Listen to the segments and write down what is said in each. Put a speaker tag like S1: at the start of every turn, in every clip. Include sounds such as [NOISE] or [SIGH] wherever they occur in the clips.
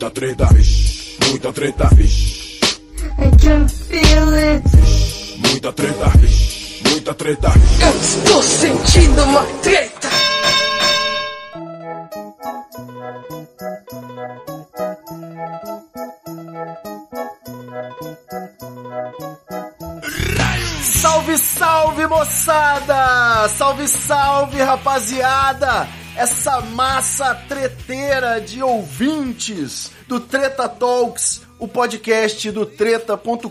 S1: Muita treta, vixe, muita treta, vixe.
S2: I can feel it.
S1: Muita treta, vixe, muita treta.
S2: Eu estou sentindo uma treta.
S3: Salve, salve, moçada! Salve, salve, rapaziada! Essa massa treteira de ouvintes do Treta Talks, o podcast do treta.com.br.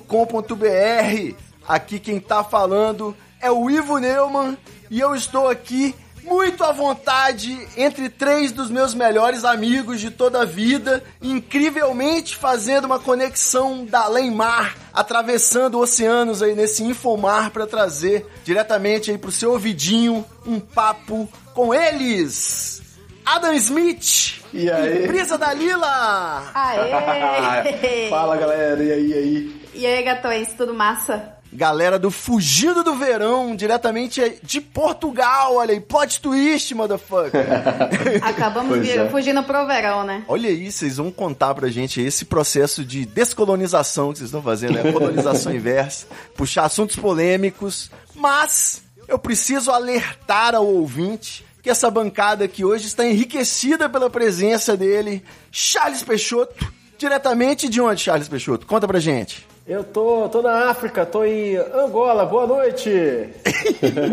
S3: Aqui quem tá falando é o Ivo Neumann e eu estou aqui muito à vontade entre três dos meus melhores amigos de toda a vida, incrivelmente fazendo uma conexão da além-mar, atravessando oceanos aí nesse infomar para trazer diretamente aí pro seu ouvidinho um papo com eles. Adam Smith
S4: E aí?
S3: Brisa da Lila.
S5: Aê! [LAUGHS]
S4: Fala galera, e aí, e aí?
S5: E aí, gatões, tudo massa?
S3: Galera do Fugido do Verão, diretamente de Portugal, olha aí, plot twist, motherfucker. [LAUGHS]
S5: Acabamos vir-
S4: é.
S5: fugindo pro verão, né?
S3: Olha aí, vocês vão contar pra gente esse processo de descolonização que vocês estão fazendo, né? Colonização [LAUGHS] inversa, puxar assuntos polêmicos, mas eu preciso alertar ao ouvinte que essa bancada aqui hoje está enriquecida pela presença dele, Charles Peixoto, diretamente de onde, Charles Peixoto? Conta pra gente.
S6: Eu tô, tô na África, tô em Angola, boa noite! [LAUGHS]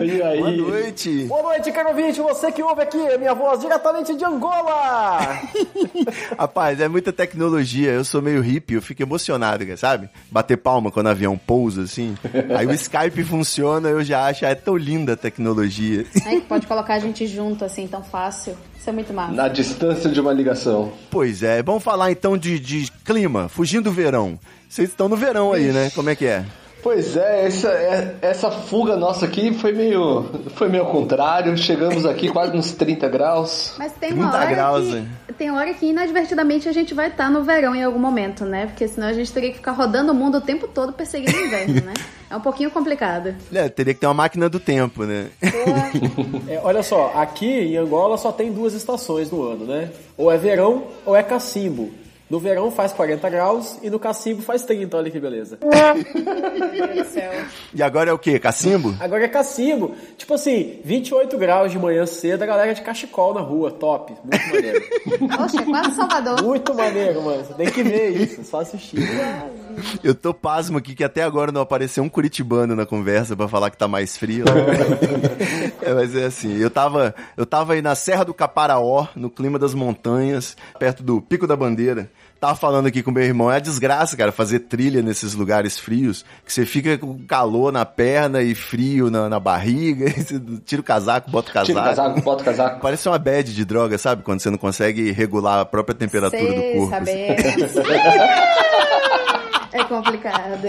S4: E aí?
S3: Boa noite.
S6: Boa noite, caro ouvinte, você que ouve aqui a minha voz diretamente de Angola! [LAUGHS]
S3: Rapaz, é muita tecnologia. Eu sou meio hippie, eu fico emocionado, sabe? Bater palma quando o avião pousa, assim. Aí o Skype funciona, eu já acho, é tão linda a tecnologia.
S5: É que pode colocar a gente junto assim, tão fácil. Isso é muito massa.
S4: Na distância de uma ligação.
S3: Pois é, vamos falar então de, de clima, fugindo do verão. Vocês estão no verão aí, né? Como é que é?
S4: Pois é, essa, é- essa fuga nossa aqui foi meio, foi meio ao contrário. Chegamos aqui quase nos 30 graus.
S5: Mas tem uma
S3: 30
S5: hora
S3: graus,
S5: que,
S3: hein?
S5: tem hora que inadvertidamente a gente vai estar no verão em algum momento, né? Porque senão a gente teria que ficar rodando o mundo o tempo todo perseguindo o inverno, né? [LAUGHS] É um pouquinho complicado.
S3: É, teria que ter uma máquina do tempo, né? [LAUGHS]
S6: É, olha só, aqui em Angola só tem duas estações no ano, né? Ou é verão ou é cacimbo. No verão faz 40 graus e no cacimbo faz 30, olha que beleza. [LAUGHS]
S5: Meu Deus do céu.
S3: E agora é o quê? Cacimbo?
S6: Agora é cacimbo. Tipo assim, 28 graus de manhã cedo, a galera de cachecol na rua, top. Muito maneiro. [LAUGHS]
S5: Oxe, é quase Salvador.
S6: Muito maneiro, mano. Você tem que ver isso, só assistir.
S3: Eu tô pasmo aqui que até agora não apareceu um curitibano na conversa pra falar que tá mais frio. [LAUGHS] é, mas é assim, eu tava, eu tava aí na Serra do Caparaó, no clima das montanhas, perto do Pico da Bandeira. Tava falando aqui com meu irmão, é a desgraça, cara, fazer trilha nesses lugares frios, que você fica com calor na perna e frio na, na barriga, e [LAUGHS] você tira o casaco, bota o casaco.
S4: Tira o casaco, bota o casaco.
S3: Parece uma bad de droga, sabe? Quando você não consegue regular a própria temperatura do
S5: Sei,
S3: corpo.
S5: saber. [LAUGHS] É complicado.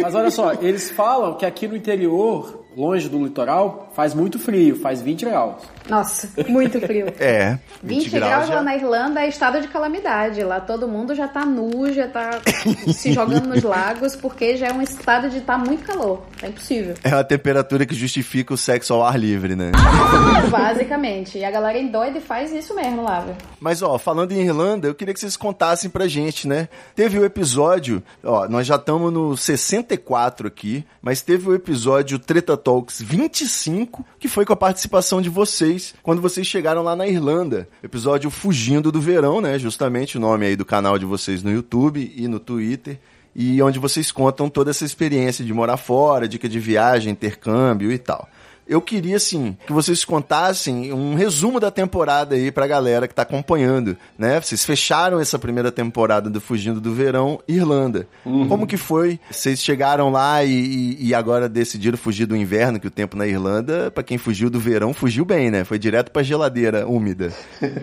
S6: Mas olha só, eles falam que aqui no interior, longe do litoral, faz muito frio, faz 20 graus.
S5: Nossa, muito frio. [LAUGHS]
S3: É,
S5: 20 graus
S3: já-
S5: lá na Irlanda é estado de calamidade. Lá todo mundo já tá nu, já tá [LAUGHS] se jogando nos lagos, porque já é um estado de tá muito calor. É impossível.
S3: É a temperatura que justifica o sexo ao ar livre, né? [LAUGHS]
S5: Basicamente. E a galera endoida e faz isso mesmo lá, velho.
S3: Mas, ó, falando em Irlanda, eu queria que vocês contassem pra gente, né? Teve o episódio, ó, nós já estamos no 64 aqui, mas teve o episódio Treta Talks 25, que foi com a participação de vocês, quando vocês chegaram lá na Irlanda. Episódio Fugindo do Verão, né? Justamente o nome aí do canal de vocês no YouTube e no Twitter. E onde vocês contam toda essa experiência de morar fora, dica de viagem, intercâmbio e tal. Eu queria, assim, que vocês contassem um resumo da temporada aí pra galera que tá acompanhando, né? Vocês fecharam essa primeira temporada do Fugindo do Verão, Irlanda. Como que foi? Vocês chegaram lá e, e- e agora decidiram fugir do inverno, que o tempo na Irlanda, pra quem fugiu do verão, fugiu bem, né? Foi direto pra geladeira úmida. [LAUGHS]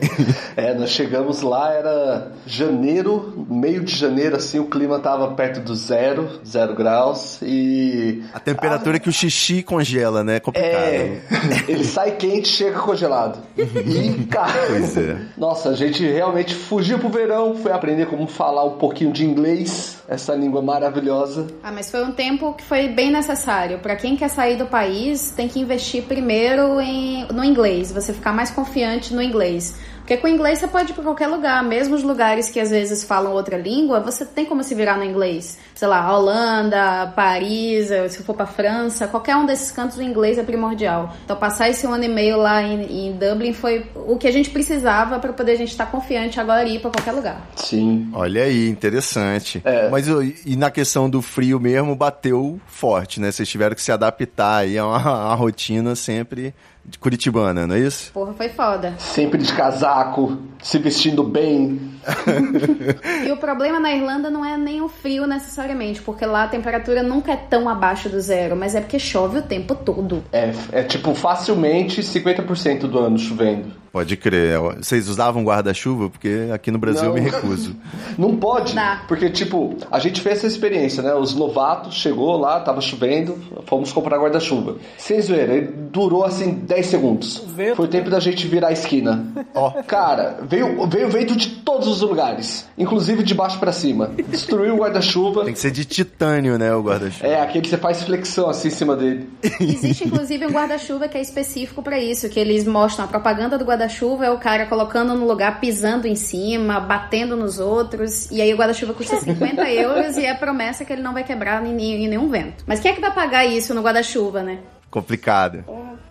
S4: É, nós chegamos lá, era janeiro, meio de janeiro, assim, o clima tava perto do zero, zero graus, e...
S3: A temperatura que o xixi congela, né? É.
S4: É, ele sai quente, chega congelado. E, cara,
S3: Pois é.
S4: nossa, a gente realmente fugiu pro verão, foi aprender como falar um pouquinho de inglês, essa língua maravilhosa.
S5: Ah, mas foi um tempo que foi bem necessário. Pra quem quer sair do país, tem que investir primeiro em, no inglês, você ficar mais confiante no inglês. Porque com o inglês você pode ir pra qualquer lugar, mesmo os lugares que às vezes falam outra língua, você tem como se virar no inglês. Sei lá, Holanda, Paris, se for pra França, qualquer um desses cantos o inglês é primordial. Então passar esse ano e meio lá em, em Dublin foi o que a gente precisava para poder a gente estar confiante agora e ir pra qualquer lugar.
S4: Sim.
S3: Olha aí, interessante.
S4: É.
S3: Mas e na questão do frio mesmo, bateu forte, né? Vocês tiveram que se adaptar aí a uma, a uma rotina sempre de curitibana, não é isso?
S5: Porra, foi foda.
S4: Sempre de casaco, se vestindo bem. [LAUGHS]
S5: E o problema na Irlanda não é nem o frio necessariamente, porque lá a temperatura nunca é tão abaixo do zero, mas é porque chove o tempo todo.
S4: É, é tipo facilmente 50% do ano chovendo.
S3: Pode crer. Vocês usavam guarda-chuva? Porque aqui no Brasil eu me recuso. [LAUGHS]
S4: Não pode, porque tipo, a gente fez essa experiência, né? Os novatos chegou lá, tava chovendo, fomos comprar guarda-chuva. Sem zoeira, ele durou assim 10 segundos.
S6: vento.
S4: Foi o tempo da gente virar a esquina.
S3: Ó.
S4: Cara, veio, veio vento de todos os lugares, inclusive de baixo pra cima. Destruiu o guarda-chuva.
S3: Tem que ser de titânio, né, o guarda-chuva.
S4: É, aquele que você faz flexão assim em cima dele.
S5: Existe inclusive um guarda-chuva que é específico pra isso, que eles mostram a propaganda do guarda-chuva é o cara colocando no lugar, pisando em cima, batendo nos outros, e aí o guarda-chuva custa 50 [LAUGHS] euros e é a promessa que ele não vai quebrar em, em nenhum vento. Mas quem é que vai pagar isso no guarda-chuva, né?
S3: Complicado.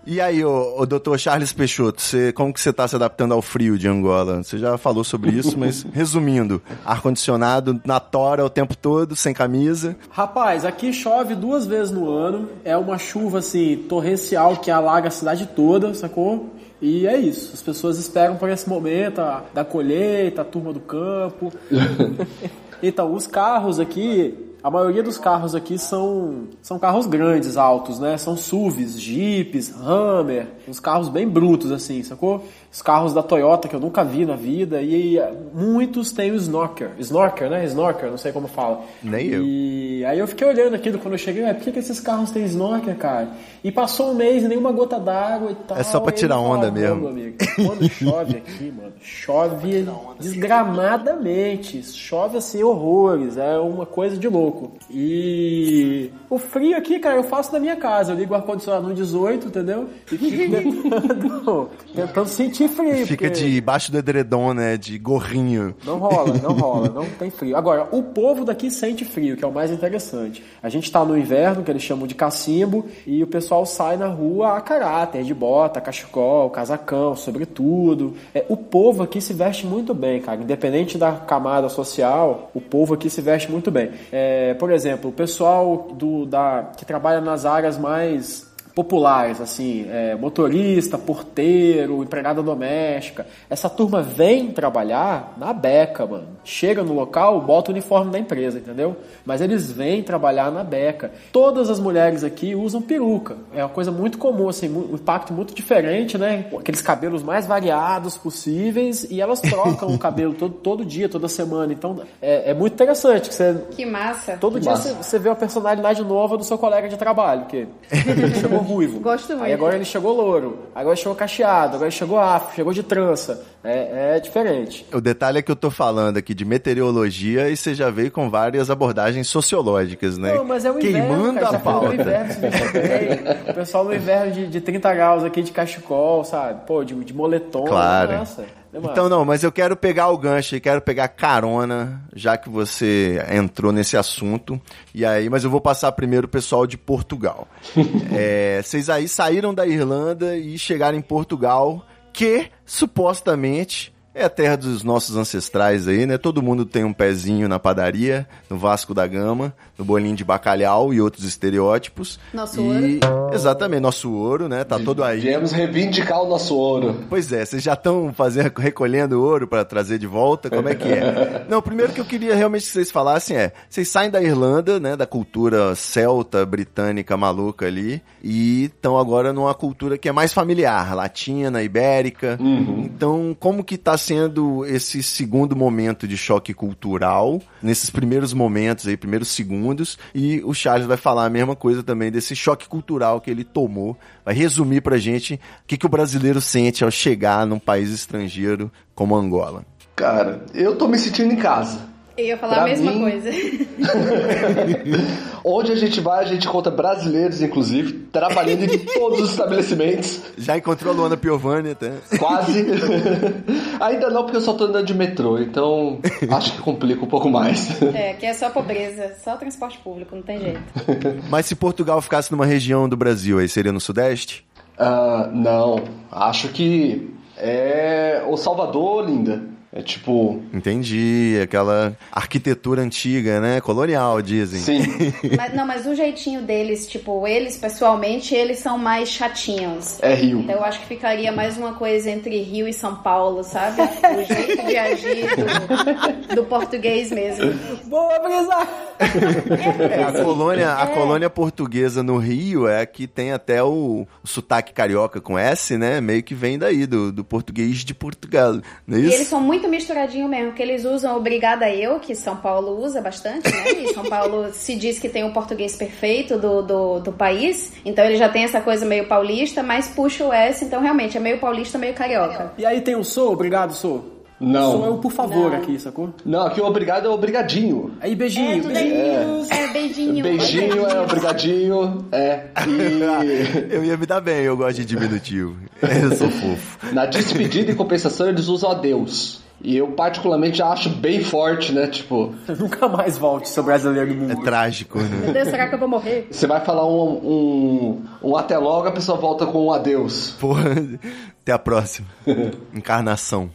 S3: E aí, o, doutor Charles Peixoto, você, como que você está se adaptando ao frio de Angola? Você já falou sobre isso, mas [LAUGHS] resumindo, ar-condicionado na tora o tempo todo, sem camisa.
S6: Rapaz, aqui chove duas vezes no ano. É uma chuva assim, torrencial que alaga a cidade toda, sacou? E é isso. As pessoas esperam por esse momento a, da colheita, a turma do campo. [LAUGHS] então, os carros aqui, a maioria dos carros aqui são, são carros grandes, altos, né? São SUVs, Jeeps, Hammer, uns carros bem brutos assim, sacou? Os carros da Toyota que eu nunca vi na vida e eh, muitos têm o Snorker, Snorker, né? Snorker, não sei como fala.
S3: Nem eu.
S6: E aí eu fiquei olhando aquilo quando eu cheguei, "Ué, por que, que esses carros têm Snorker, cara? E passou um mês e nenhuma gota d'água e tal.
S3: É só pra tirar onda mesmo.
S6: amigo, Quando chove aqui, mano, chove desgramadamente. Chove assim horrores. É uma coisa de louco. E o frio aqui, cara, eu faço na minha casa. Eu ligo o ar-condicionado no 18, entendeu? E fico [LAUGHS] tentando, tentando sentir frio.
S3: Fica
S6: porque-
S3: debaixo do edredom, né, de gorrinho.
S6: não rola, não rola, não tem frio. Agora, o povo daqui sente frio, que é o mais interessante. A gente tá no inverno, que eles chamam de cacimbo, e o pessoal sai na rua a caráter, de bota, cachecol, casacão, sobretudo. É, o povo aqui se veste muito bem, cara. Independente da camada social, o povo aqui se veste muito bem. É, por exemplo, o pessoal do, da, que trabalha nas áreas mais populares, assim, é, motorista, porteiro, empregada doméstica. Essa turma vem trabalhar na beca, mano. Chega no local, bota o uniforme da empresa, entendeu? Mas eles vêm trabalhar na beca. Todas as mulheres aqui usam peruca. É uma coisa muito comum, assim, um impacto muito diferente, né? Aqueles cabelos mais variados possíveis e elas trocam o [LAUGHS] cabelo todo, todo dia, toda semana. Então é, é muito interessante que você
S5: Que massa.
S6: Todo
S4: Que
S6: dia
S4: massa.
S6: você, você vê uma personalidade nova do seu colega de trabalho, que [LAUGHS] ele chegou ruivo.
S5: Gosto muito.
S6: Aí agora ele chegou louro, agora chegou cacheado, agora chegou afro, chegou de trança. É, é diferente.
S3: O detalhe é que eu tô falando aqui de meteorologia e você já veio com várias abordagens sociológicas, né?
S6: Não, mas é o inverno,
S3: Queimando
S6: cara,
S3: a
S6: falou
S3: pauta.
S6: no inverno. O pessoal no inverno de, de 30 graus aqui de cachecol, sabe? Pô, de, de moletom.
S3: Claro.
S6: Nossa, é.
S3: Então não, mas eu quero pegar o gancho e quero pegar carona, já que você entrou nesse assunto. E aí, mas eu vou passar primeiro o pessoal de Portugal. [LAUGHS] É, vocês aí saíram da Irlanda e chegaram em Portugal, que supostamente é a terra dos nossos ancestrais aí, né? Todo mundo tem um pezinho na padaria, no Vasco da Gama, no bolinho de bacalhau e outros estereótipos.
S5: Nosso
S3: e... Exatamente, nosso ouro, né? Tá todo aí.
S4: Viemos reivindicar o nosso ouro.
S3: Pois é, vocês já estão fazendo, recolhendo ouro para trazer de volta? Como é que é? [LAUGHS] Não, primeiro que eu queria realmente que vocês falassem é, vocês saem da Irlanda, né, da cultura celta, britânica, maluca ali, e estão agora numa cultura que é mais familiar, latina, ibérica. Então, como que tá sendo esse segundo momento de choque cultural, nesses primeiros momentos aí, primeiros segundos, e o Charles vai falar a mesma coisa também desse choque cultural que ele tomou, vai resumir pra gente o que, que o brasileiro sente ao chegar num país estrangeiro como Angola.
S4: Cara, eu tô me sentindo em casa.
S5: Eu ia falar
S4: Pra
S5: a mesma
S4: mim-
S5: coisa. [LAUGHS]
S4: Onde a gente vai, a gente encontra brasileiros, inclusive, trabalhando em todos os estabelecimentos.
S3: Já encontrou a Luana Piovani até.
S4: Quase. [LAUGHS] Ainda não, porque eu só tô andando de metrô, então acho que complica um pouco mais.
S5: É, que é só pobreza, só transporte público, não tem jeito. [LAUGHS]
S3: Mas se Portugal ficasse numa região do Brasil, aí seria no Sudeste?
S4: Ah, não, acho que é o Salvador, linda. É tipo,
S3: Entendi, aquela arquitetura antiga, né? Colonial, dizem.
S4: sim, [LAUGHS]
S5: Mas, não, mas o jeitinho deles, tipo, eles pessoalmente, eles são mais chatinhos.
S4: é Rio.
S5: Então eu acho que ficaria mais uma coisa entre Rio e São Paulo, sabe? O jeito de agir do, do português mesmo.
S6: Boa, Brisa!
S3: É, a colônia, a colônia portuguesa no Rio é a que tem até o, o sotaque carioca com S, né? Meio que vem daí, do, do português de Portugal. Não é
S5: E
S3: isso?
S5: eles são muito misturadinho mesmo, porque eles usam Obrigada Eu, que São Paulo usa bastante, né? E São Paulo [LAUGHS] se diz que tem o português perfeito do, do, do país, então ele já tem essa coisa meio paulista, mas puxa o S, então realmente é meio paulista, meio carioca.
S6: E aí tem o sou, obrigado, sou.
S4: Não.
S6: Sou é o por favor
S5: Não.
S6: aqui, sacou?
S4: Não, aqui o obrigado é obrigadinho.
S6: Aí beijinho,
S5: tudo
S6: beijinho.
S5: É, beijinho.
S4: Beijinho é obrigadinho, é. E [LAUGHS]
S3: Eu ia me dar bem, eu gosto de diminutivo. Eu sou fofo.
S4: na despedida e compensação eles usam adeus. E eu particularmente acho bem forte, né? Tipo, [LAUGHS]
S6: Nunca mais volte, seu brasileiro do
S3: É
S6: mundo.
S3: trágico, né?
S5: Meu Deus, será que eu vou morrer?
S4: você vai falar um, um, um até logo, a pessoa volta com um adeus.
S3: Porra, até a próxima. [LAUGHS] Encarnação.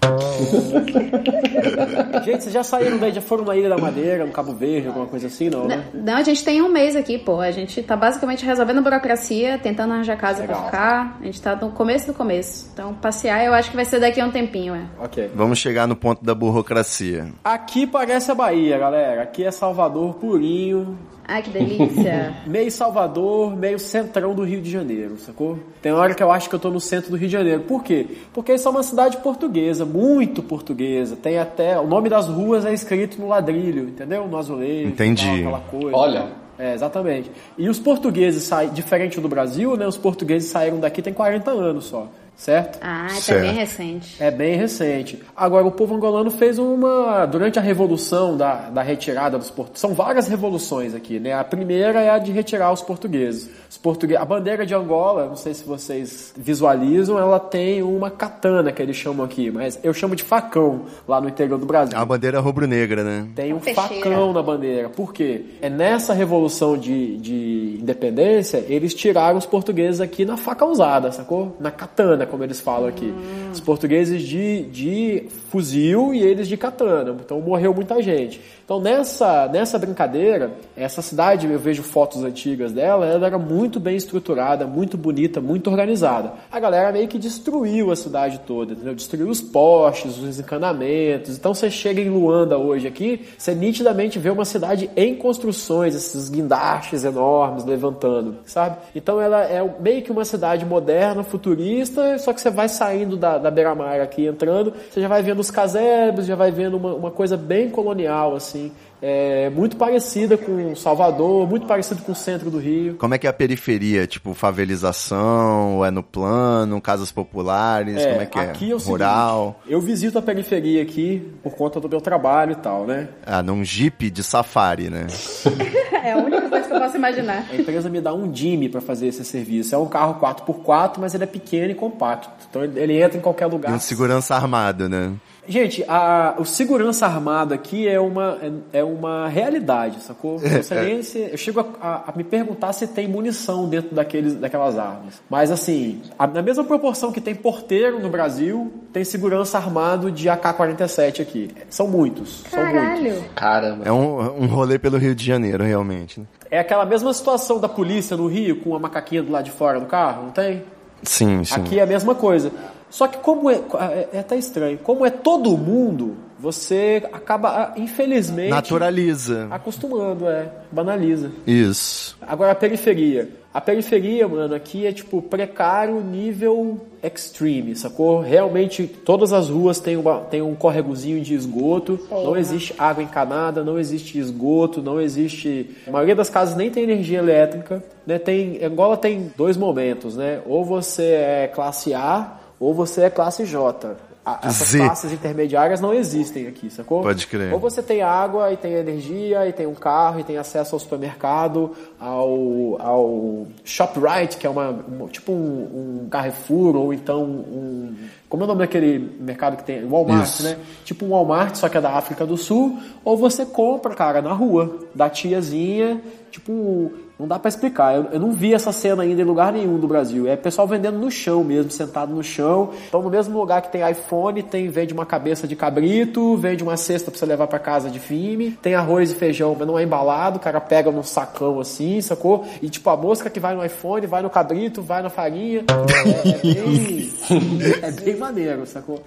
S6: Gente, vocês já saíram daí, já foram na Ilha da Madeira, no Cabo Verde, alguma coisa assim, não, né?
S5: Não, a gente tem um mês aqui, pô. A gente tá basicamente resolvendo burocracia, tentando arranjar casa pra
S6: Legal.
S5: ficar. A gente tá no começo do começo. Então, passear eu acho que vai ser daqui a um tempinho, é.
S6: Ok.
S3: Vamos chegar no ponto da burocracia.
S6: Aqui parece a Bahia, galera. Aqui é Salvador purinho.
S5: Ai, que delícia. [LAUGHS]
S6: Meio Salvador, meio centrão do Rio de Janeiro, sacou? Tem hora que eu acho que eu tô no centro do Rio de Janeiro. Por quê? Porque isso é uma cidade portuguesa, muito portuguesa. Tem até. O nome das ruas é escrito no ladrilho, entendeu? No azulejo.
S3: Entendi.
S6: tal, aquela coisa.
S4: Olha.
S6: É, exatamente. E os portugueses saem, diferente do Brasil, né? Os portugueses saíram daqui tem 40 anos só, certo?
S5: Ah, tá
S3: Certo.
S5: bem recente.
S6: É bem recente. Agora, o povo angolano fez uma. Durante a revolução da, da retirada dos portugueses. São várias revoluções aqui, né? A primeira é a de retirar os portugueses. Os portugueses. A bandeira de Angola, não sei se vocês visualizam, ela tem uma katana que eles chamam aqui, mas eu chamo de facão lá no interior do Brasil.
S3: É uma bandeira rubro-negra, né?
S6: Tem um
S5: Peixeira.
S6: facão na bandeira. Por quê? É nessa revolução de, de independência, eles tiraram os portugueses aqui na faca usada, sacou? Na katana, como eles falam aqui. Os portugueses de, de fuzil e eles de katana. Então morreu muita gente. Então nessa, nessa brincadeira, essa cidade, eu vejo fotos antigas dela, ela era muito bem estruturada, muito bonita, muito organizada. A galera meio que destruiu a cidade toda, entendeu? Destruiu os postes, os encanamentos. Então você chega em Luanda hoje aqui, você nitidamente vê uma cidade em construções, esses guindastes enormes levantando, sabe? Então ela é meio que uma cidade moderna, futurista, só que você vai saindo da, da beira-mar aqui, entrando, você já vai vendo os casebres, já vai vendo uma, uma coisa bem colonial, assim. É, muito parecida com Salvador, muito parecido com o centro do Rio.
S3: Como é que é a periferia? Tipo, favelização, é no plano, casas populares, como é que é?
S6: aqui é o
S3: Rural.
S6: seguinte, eu visito a periferia aqui por conta do meu trabalho e tal, né?
S3: Ah, num jeep de safari, né? [LAUGHS]
S5: É a única coisa que eu posso imaginar.
S6: A empresa me dá um Jimmy para fazer esse serviço. É um carro 4x4, mas ele é pequeno e compacto. Então ele, entra em qualquer
S3: E
S6: lugar.
S3: um segurança armado, né?
S6: Gente, a- o segurança armado aqui é uma, é, é uma realidade, sacou? [LAUGHS]
S3: É,
S6: se- eu chego a, a- a me perguntar se tem munição dentro daqueles, daquelas armas. Mas assim, a- na mesma proporção que tem porteiro no Brasil, tem segurança armado de AK-47 aqui. São muitos. São muitos.
S5: Caralho.
S4: Caramba.
S3: É um, um rolê pelo Rio de Janeiro, realmente. né?
S6: É aquela mesma situação da polícia no Rio com a macaquinha do lado de fora do carro, não tem?
S3: Sim, sim.
S6: Aqui é a mesma coisa. Só que como é, é, é até estranho, como é todo mundo, você acaba, ah, infelizmente,
S3: Naturaliza.
S6: acostumando, é, banaliza.
S3: Isso.
S6: Agora a periferia. A periferia, mano, aqui é tipo precário nível extreme, sacou? Realmente todas as ruas têm, uma, têm um corregozinho de esgoto, não existe água encanada, não existe esgoto, não existe. A maioria das casas nem tem energia elétrica, né? Tem, Angola tem dois momentos, né? Ou você é classe A ou você é classe J. a- essas
S3: Z.
S6: classes intermediárias não existem aqui, sacou?
S3: Pode crer.
S6: Ou você tem água e tem energia e tem um carro e tem acesso ao supermercado, ao, ao ShopRite, que é uma, um- tipo um, um Carrefour ou então um como é o nome daquele mercado que tem? Walmart,
S3: Isso.
S6: né? Tipo um Walmart, só que é da África do Sul, ou você compra, cara, na rua, da tiazinha, tipo, não dá pra explicar. Eu, eu não vi essa cena ainda em lugar nenhum do Brasil. É pessoal vendendo no chão mesmo, sentado no chão. Então, no mesmo lugar que tem iPhone, tem vende uma cabeça de cabrito, vende uma cesta pra você levar pra casa de filme, tem arroz e feijão, mas não é embalado, o cara pega num sacão assim, sacou? E tipo, a mosca que vai no iPhone, vai no cabrito, vai na farinha. [LAUGHS] É, é bem, [LAUGHS] [LAUGHS] é bem maneiro, sacou?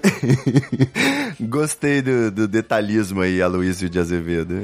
S3: Gostei do, do detalhismo aí, Aloysio de Azevedo.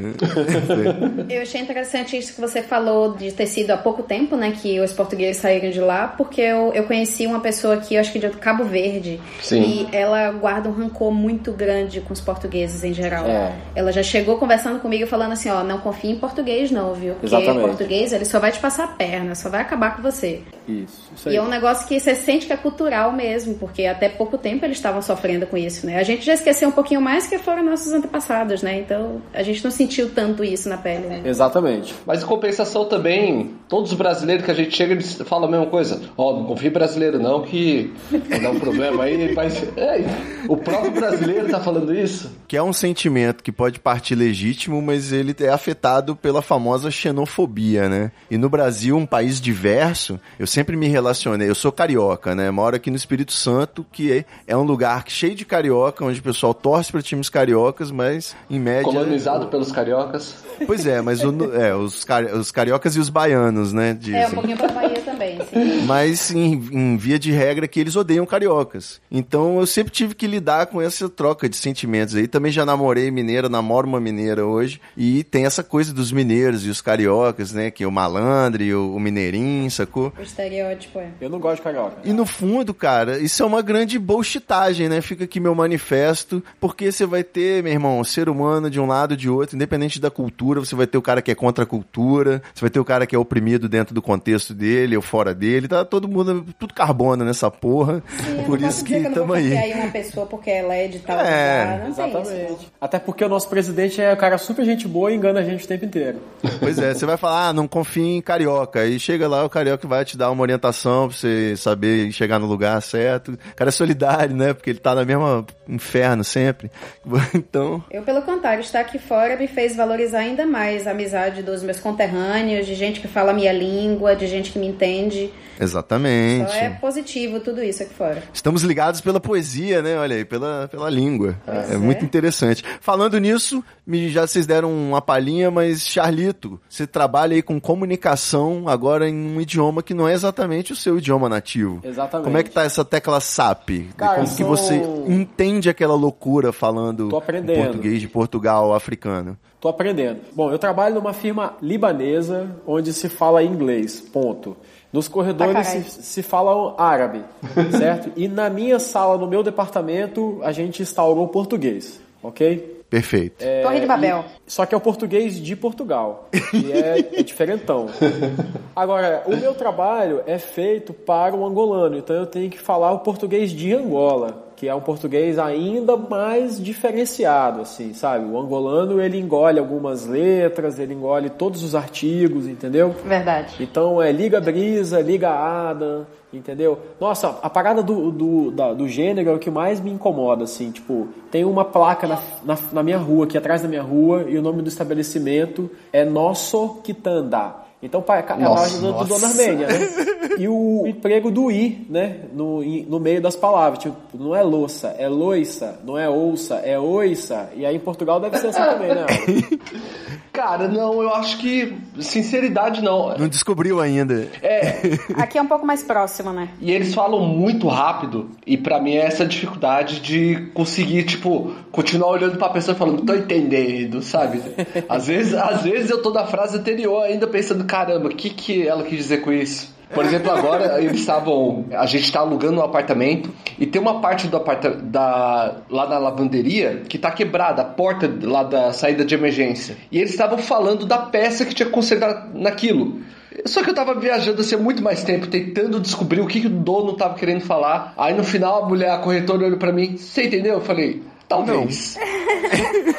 S5: Eu achei interessante isso que você falou de ter sido há pouco tempo, né, que os portugueses saíram de lá, porque eu, eu conheci uma pessoa aqui, eu acho que de Cabo Verde,
S4: Sim.
S5: e ela guarda um rancor muito grande com os portugueses em geral.
S6: É.
S5: Ela já chegou conversando comigo falando assim, ó, não confie em português não, viu? Porque
S6: Exatamente.
S5: português, ele só vai te passar a perna, só vai acabar com você.
S6: Isso, isso
S5: E
S6: aí.
S5: é um negócio que você sente que é cultural mesmo, porque até pouco tempo eles estavam sofrendo com isso, né? A gente já esqueceu um pouquinho mais que foram nossos antepassados, né? Então a gente não sentiu tanto isso na pele, né?
S6: Exatamente.
S4: Mas em compensação também, todos os brasileiros que a gente chega, eles falam a mesma coisa. Ó, não confia em brasileiro não, que vai dar um problema aí. Mas, é, o próprio brasileiro tá falando isso?
S3: Que é um sentimento que pode partir legítimo, mas ele é afetado pela famosa xenofobia, né? E no Brasil, um país diverso, eu sempre me relacionei, eu sou carioca, né? Moro aqui no Espírito Santo, que é, é um lugar cheio de carioca, onde o pessoal torce para times cariocas, mas em média...
S4: Colonizado pelos cariocas.
S3: Pois é, mas o- é, os, os cariocas e os baianos, né? Dizem.
S5: É, um pouquinho pra Bahia também, [LAUGHS]
S3: Mas em, em via de regra que eles odeiam cariocas. Então eu sempre tive que lidar com essa troca de sentimentos aí. Também já namorei mineira, namoro uma mineira hoje. E tem essa coisa dos mineiros e os cariocas, né? Que é o malandre, o, o mineirinho, sacou?
S5: O estereótipo é.
S6: Eu não gosto de carioca.
S3: E no fundo, cara, isso é uma grande bullshitagem, né? Fica aqui meu manifesto, porque você vai ter, meu irmão, ser humano de um lado e de outro, independente da cultura, você vai ter o cara que é contra a cultura, você vai ter o cara que é oprimido dentro do contexto dele ou fora dele, tá todo mundo, tudo carbono nessa porra.
S5: Eu
S3: Por isso que
S5: confiar
S3: aí.
S5: em uma pessoa porque ela é de tal
S3: É,
S5: lugar. Não tem isso.
S6: Exatamente. Até porque o nosso presidente é um cara super gente boa e engana a gente o tempo inteiro.
S3: Pois é, você vai falar, ah, não confia em carioca. Aí chega lá, o carioca vai te dar uma orientação pra você saber chegar no lugar certo. O cara é solidário, né? Porque ele tá na mesma inferno sempre. [LAUGHS] Então,
S5: Eu, pelo contrário, estar aqui fora me fez valorizar ainda mais a amizade dos meus conterrâneos, de gente que fala a minha língua, de gente que me entende.
S3: Exatamente.
S5: Então é positivo tudo isso aqui fora.
S3: Estamos ligados pela poesia, né? Olha aí, pela, pela língua.
S5: Pois
S3: É,
S5: é.
S3: muito interessante. Falando nisso, me, já vocês deram uma palhinha, mas Charlito, você trabalha aí com comunicação agora em um idioma que não é exatamente o seu idioma nativo.
S6: Exatamente.
S3: Como é que tá essa tecla SAP?
S6: Cara,
S3: Como que
S6: são-
S3: você entende aquela loucura falando português de Portugal africano?
S6: Tô aprendendo. Bom, eu trabalho numa firma libanesa onde se fala inglês, ponto. Nos corredores se, se fala árabe, [LAUGHS] certo? E na minha sala, no meu departamento, a gente instaurou português, ok?
S3: Perfeito.
S5: Torre de Babel.
S6: E- só que é o português de Portugal, que é, é [LAUGHS] diferentão. Agora, o meu trabalho é feito para o angolano, então eu tenho que falar o português de Angola, que é um português ainda mais diferenciado, assim, sabe? O angolano, ele engole algumas letras, ele engole todos os artigos, entendeu?
S5: Verdade.
S6: Então é liga brisa, liga Adam, entendeu? Nossa, a parada do, do, da- do gênero é o que mais me incomoda, assim, tipo, tem uma placa na, na, na minha rua, aqui atrás da minha rua, e o nome do estabelecimento é Nosso Quitanda. Então, pa- é a loja do, do Dona Armênia, né? [LAUGHS] E o emprego do I, né? No, no meio das palavras. Tipo, não é louça, é loiça, não é ouça, é oiça. E aí em Portugal deve ser assim [LAUGHS] também, né?
S4: Cara, não, eu acho que sinceridade não.
S3: Não descobriu ainda.
S4: É, [LAUGHS]
S5: Aqui é um pouco mais próximo, né?
S4: e eles falam muito rápido, e pra mim é essa dificuldade de conseguir, tipo, continuar olhando pra pessoa e falando, tô entendendo, sabe? Às vezes, às vezes eu tô na frase anterior ainda pensando, caramba, o que, que ela quis dizer com isso? Por exemplo, agora [LAUGHS] eles estavam. A gente tá alugando um apartamento e tem uma parte do apartamento da, lá na lavanderia que tá quebrada, a porta lá da saída de emergência. E eles estavam falando da peça que tinha que consertar naquilo. Só que eu tava viajando assim há muito mais tempo, tentando descobrir o que, que o dono tava querendo falar. Aí no final a mulher, a corretora, olhou pra mim, você entendeu? Eu falei, talvez.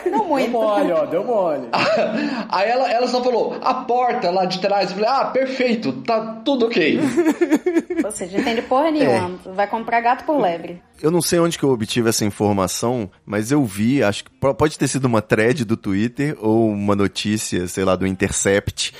S5: Não [LAUGHS]
S6: Deu
S5: muito.
S6: mole, ó, deu mole. [LAUGHS]
S4: Aí ela, ela só falou, a porta lá de trás. Eu falei, ah, perfeito, tá tudo ok. [LAUGHS]
S5: Ou seja, entende porra nenhuma. Vai comprar gato por lebre.
S3: Eu não sei onde que eu obtive essa informação, mas eu vi, acho que po- pode ter sido uma thread do Twitter ou uma notícia, sei lá, do Intercept,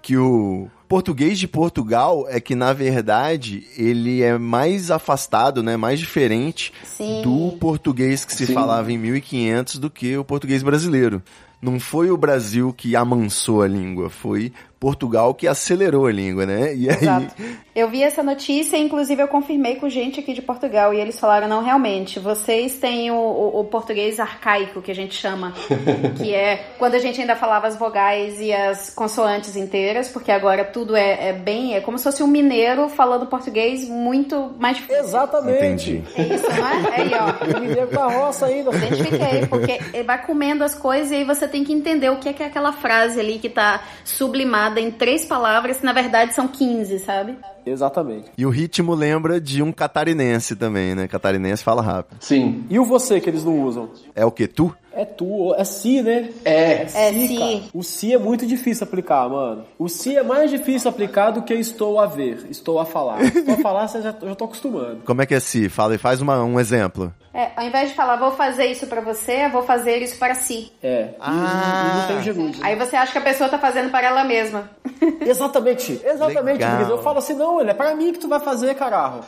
S3: que o português de Portugal é que, na verdade, ele é mais afastado, né, mais diferente
S5: Sim.
S3: do português que se
S4: Sim.
S3: falava em 1500 do que o português brasileiro. Não foi o Brasil que amansou a língua, foi Portugal que acelerou a língua, né? E aí,
S5: Exato. Eu vi essa notícia, inclusive eu confirmei com gente aqui de Portugal e eles falaram, não, realmente, vocês têm o, o- o português arcaico, que a gente chama, [LAUGHS] que é quando a gente ainda falava as vogais e as consoantes inteiras, porque agora tudo é, é bem, é como se fosse um mineiro falando português muito mais difícil.
S6: Exatamente.
S3: entendi.
S5: É isso, não é? Aí, ó.
S6: O [LAUGHS] mineiro da roça ainda.
S5: Identifiquei, porque ele vai comendo as coisas e aí você tem que entender o que é, que é aquela frase ali que tá sublimada em três palavras, que na verdade são 15, sabe?
S6: Exatamente.
S3: E o ritmo lembra de um catarinense também, né? Catarinense fala rápido.
S4: Sim.
S6: E o você que eles não usam?
S3: É o que? Tu?
S6: É tu, é si, né?
S4: É.
S5: É,
S6: Si,
S5: si.
S6: cara. O si é muito difícil aplicar, mano. O si é mais difícil aplicar do que estou a ver, estou a falar. Estou a falar, você já, já tô acostumando.
S3: Como é que é se? Fala e faz uma, um exemplo.
S5: É, ao invés de falar vou fazer isso pra você, eu vou fazer isso para si.
S6: É. E-
S3: Ah.
S6: e, não tem gerúndio.
S5: Aí você acha que a pessoa tá fazendo para ela mesma. [LAUGHS]
S6: Exatamente, exatamente. Eu falo assim, não, ele é pra mim que tu vai fazer, caralho.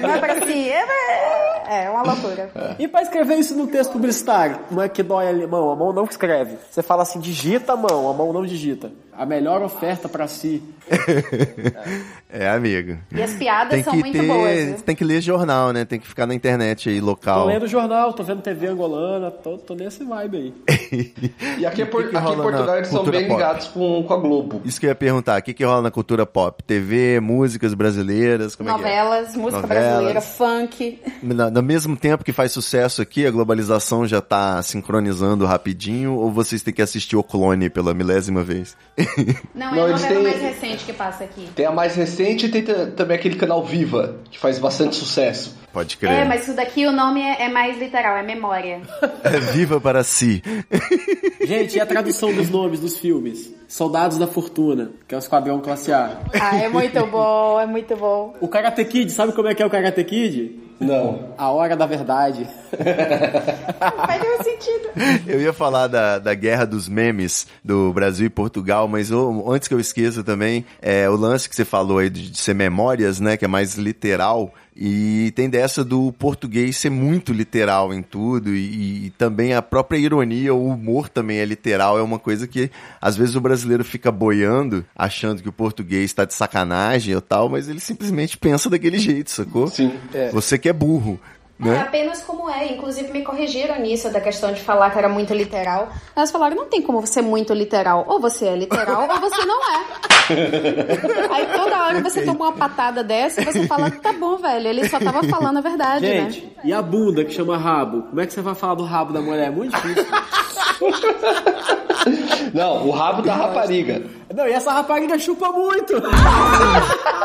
S5: Não é para si. É, é uma loucura.
S6: E pra escrever isso no texto publicitário, é que dói a mão? A mão não escreve. Você fala assim, digita a mão, a mão não digita. A melhor oferta pra si. [LAUGHS]
S3: É, amigo.
S5: E as piadas
S3: Tem
S5: são
S3: que
S5: muito
S3: ter,
S5: boas. viu?
S3: tem que ler jornal, né? Tem que ficar na internet aí,
S6: Tô
S3: local.
S6: lendo jornal, tô vendo TV angolana, tô, tô nesse vibe aí. [LAUGHS]
S4: E aqui, é por-
S3: que que
S4: aqui em Portugal eles são bem
S3: pop?
S4: ligados com, com a Globo.
S3: Isso que eu ia perguntar, o que, que rola na cultura pop? TV, músicas brasileiras, como é que é?
S5: Novelas, música
S3: Novelas.
S5: brasileira, funk.
S3: Na- No mesmo tempo que faz sucesso aqui, a globalização já tá sincronizando rapidinho, ou vocês têm que assistir o clone pela milésima vez? [LAUGHS] [LAUGHS]
S5: Não,
S4: Não,
S5: é a
S4: eles
S5: novela
S4: têm-
S5: mais recente que passa aqui.
S4: Tem a mais recente e tem também aquele canal Viva, que faz bastante sucesso.
S3: Pode crer.
S5: É, mas isso daqui o nome é, é mais literal, é memória. [LAUGHS]
S3: É viva para si.
S6: Gente, e a tradução dos nomes dos filmes? Soldados da Fortuna, que é o Esquadrão Classe A.
S5: Ah, é muito bom, é muito bom.
S6: O Karate Kid, sabe como é que é o Karate Kid?
S4: Não.
S6: A hora da verdade.
S5: Faz nenhum sentido.
S3: Eu ia falar da, da guerra dos memes do Brasil e Portugal, mas eu- antes que eu esqueça também, é, o lance que você falou aí de, de ser memórias, né, que é mais literal, e tem dessa do português ser muito literal em tudo, e, e também a própria ironia, o humor também é literal, é uma coisa que às vezes o brasileiro fica boiando, achando que o português está de sacanagem ou tal, mas ele simplesmente pensa daquele jeito, sacou?
S4: Sim.
S3: Você que é burro.
S5: É
S3: Né?
S5: apenas como é. Inclusive me corrigiram nisso, da questão de falar que era muito literal. Elas falaram, não tem como ser muito literal. Ou você é literal, ou você não é. [LAUGHS] Aí toda hora você toma uma patada dessa e você fala, tá bom, velho, ele só tava falando a verdade,
S6: Gente,
S5: né?
S6: e a bunda que chama rabo? Como é que você vai falar do rabo da mulher? É muito difícil. [LAUGHS]
S4: Não, o rabo da rapariga.
S6: Não, e essa rapariga chupa muito. [LAUGHS]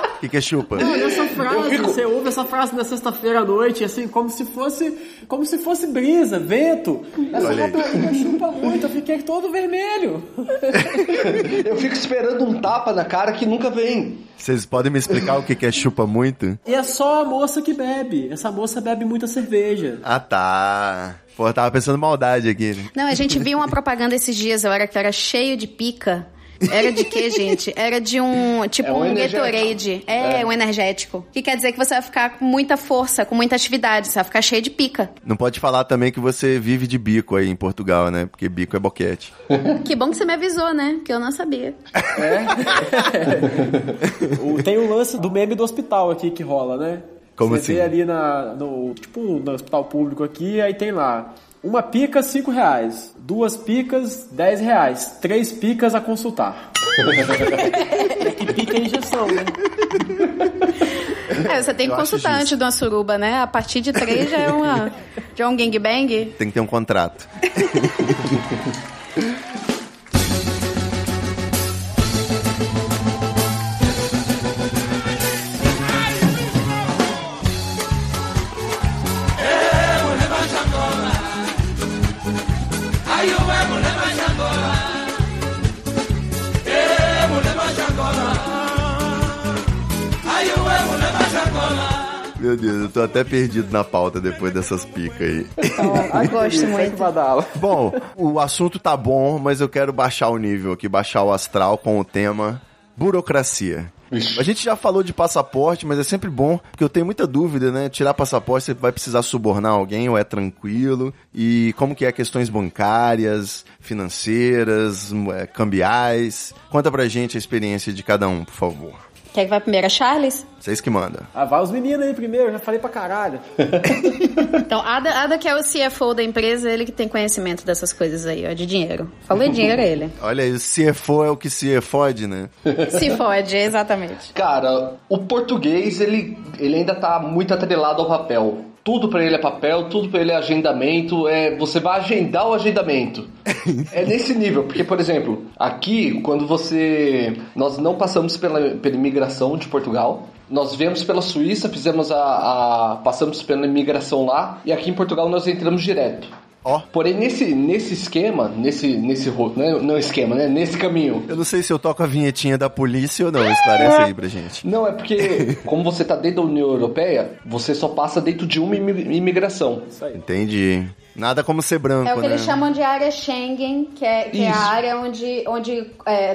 S3: O que, que é chupa?
S6: Olha essa frase,
S4: fico-
S6: você ouve essa frase na sexta-feira à noite, assim, como se fosse, como se fosse brisa, vento. Essa rapariga chupa muito, eu fiquei todo vermelho. [LAUGHS]
S4: Eu fico esperando um tapa na cara que nunca vem.
S3: Vocês podem me explicar o que, que é chupa muito?
S6: E é só a moça que bebe. Essa moça bebe muita cerveja.
S3: Ah, tá. Pô, eu tava pensando maldade aqui. né?
S5: Não, a gente viu uma propaganda esses dias, eu era que era cheio de pica. Era de quê, gente? Era de um, tipo
S4: É um
S5: um. Gatorade. É, um energético. Que quer dizer que você vai ficar com muita força, com muita atividade, você vai ficar cheio de pica.
S3: Não pode falar também que você vive de bico aí em Portugal, né? Porque bico é boquete. [LAUGHS]
S5: Que bom que você me avisou, né? Que eu não sabia. [LAUGHS]
S6: O- Tem o lance do meme do hospital aqui que rola, né?
S3: Como
S6: Você
S3: assim?
S6: vê ali na, no, tipo, no hospital público aqui, aí tem lá, uma pica, 5 reais. Duas picas, 10 reais. Três picas a consultar. é [LAUGHS] que pica é injeção, né?
S5: É, você tem que
S3: Eu
S5: consultar antes de uma suruba, né? A partir de três já é, uma, [LAUGHS] já é um gangbang.
S3: Tem que ter um contrato. [LAUGHS] Meu Deus, eu tô até perdido na pauta depois dessas picas aí.
S5: Eu gosto muito.
S6: badala.
S3: Bom, o assunto tá bom, mas eu quero baixar o nível aqui, baixar o astral com o tema burocracia. A gente já falou de passaporte, mas é sempre bom, porque eu tenho muita dúvida, né? Tirar passaporte, você vai precisar subornar alguém ou é tranquilo? E como que é questões bancárias, financeiras, é, cambiais? Conta pra gente a experiência de cada um, por favor.
S5: Quer que vai primeiro a Charles?
S3: Vocês que mandam.
S6: Ah, vai os meninos aí primeiro, eu já falei pra caralho. [LAUGHS]
S5: Então, Ada, Ada que é o CFO da empresa, ele que tem conhecimento dessas coisas aí, ó, de dinheiro. Falou em dinheiro, é ele. [LAUGHS]
S3: Olha aí, o CFO é o que se fode, né?
S5: Se fode, exatamente.
S4: Cara, o português, ele, ele ainda tá muito atrelado ao papel. Tudo pra ele é papel, tudo pra ele é agendamento, é você vai agendar o agendamento. [LAUGHS] é nesse nível, porque por exemplo, aqui quando você nós não passamos pela, pela imigração de Portugal, nós viemos pela Suíça, fizemos a, a passamos pela imigração lá e aqui em Portugal nós entramos direto.
S3: Ó.
S4: Porém nesse nesse esquema, nesse nesse não, não esquema, né? Nesse caminho,
S3: Eu não sei se eu toco a vinhetinha da polícia ou não, esclarece aí pra gente.
S4: Não, é porque, [LAUGHS] como você tá dentro da União Europeia, você só passa dentro de uma imi- imigração.
S6: Isso aí.
S3: Entendi. Nada como ser branco,
S5: É o que
S3: né?
S5: eles chamam de área Schengen, que é, que é a área onde onde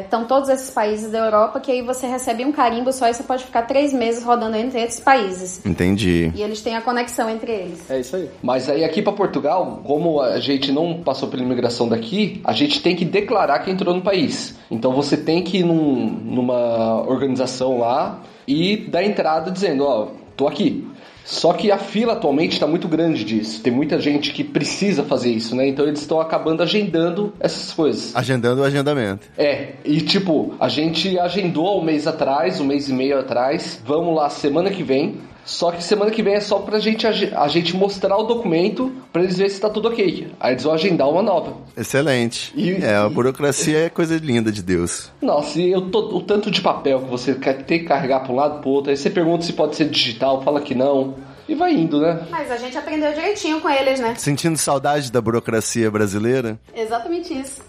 S5: estão todos esses países da Europa, que aí você recebe um carimbo só e você pode ficar três meses rodando entre esses países.
S3: Entendi.
S5: E eles têm a conexão entre eles.
S6: É isso aí.
S4: Mas aí aqui pra Portugal, como a gente não passou pela imigração daqui, a gente tem que declarar que entrou no país. Então você tem que ir num- numa organização lá e dar entrada dizendo, ó, tô aqui. Só que a fila atualmente está muito grande disso. Tem muita gente que precisa fazer isso, né? Então eles estão acabando agendando essas coisas.
S3: Agendando o agendamento.
S4: É, e tipo, a gente agendou um mês atrás, um mês e meio atrás. Vamos lá semana que vem. Só que semana que vem é só pra gente, a gente mostrar o documento pra eles verem se tá tudo ok. Aí eles vão agendar uma nova.
S3: Excelente.
S4: E-
S3: é, a burocracia é coisa linda de Deus.
S4: Nossa, e eu tô- o tanto de papel que você quer ter que carregar pra um lado pro outro. Aí você pergunta se pode ser digital, fala que não. E vai indo, né?
S5: Mas a gente aprendeu direitinho com eles, né?
S3: Sentindo saudade da burocracia brasileira?
S5: Exatamente isso.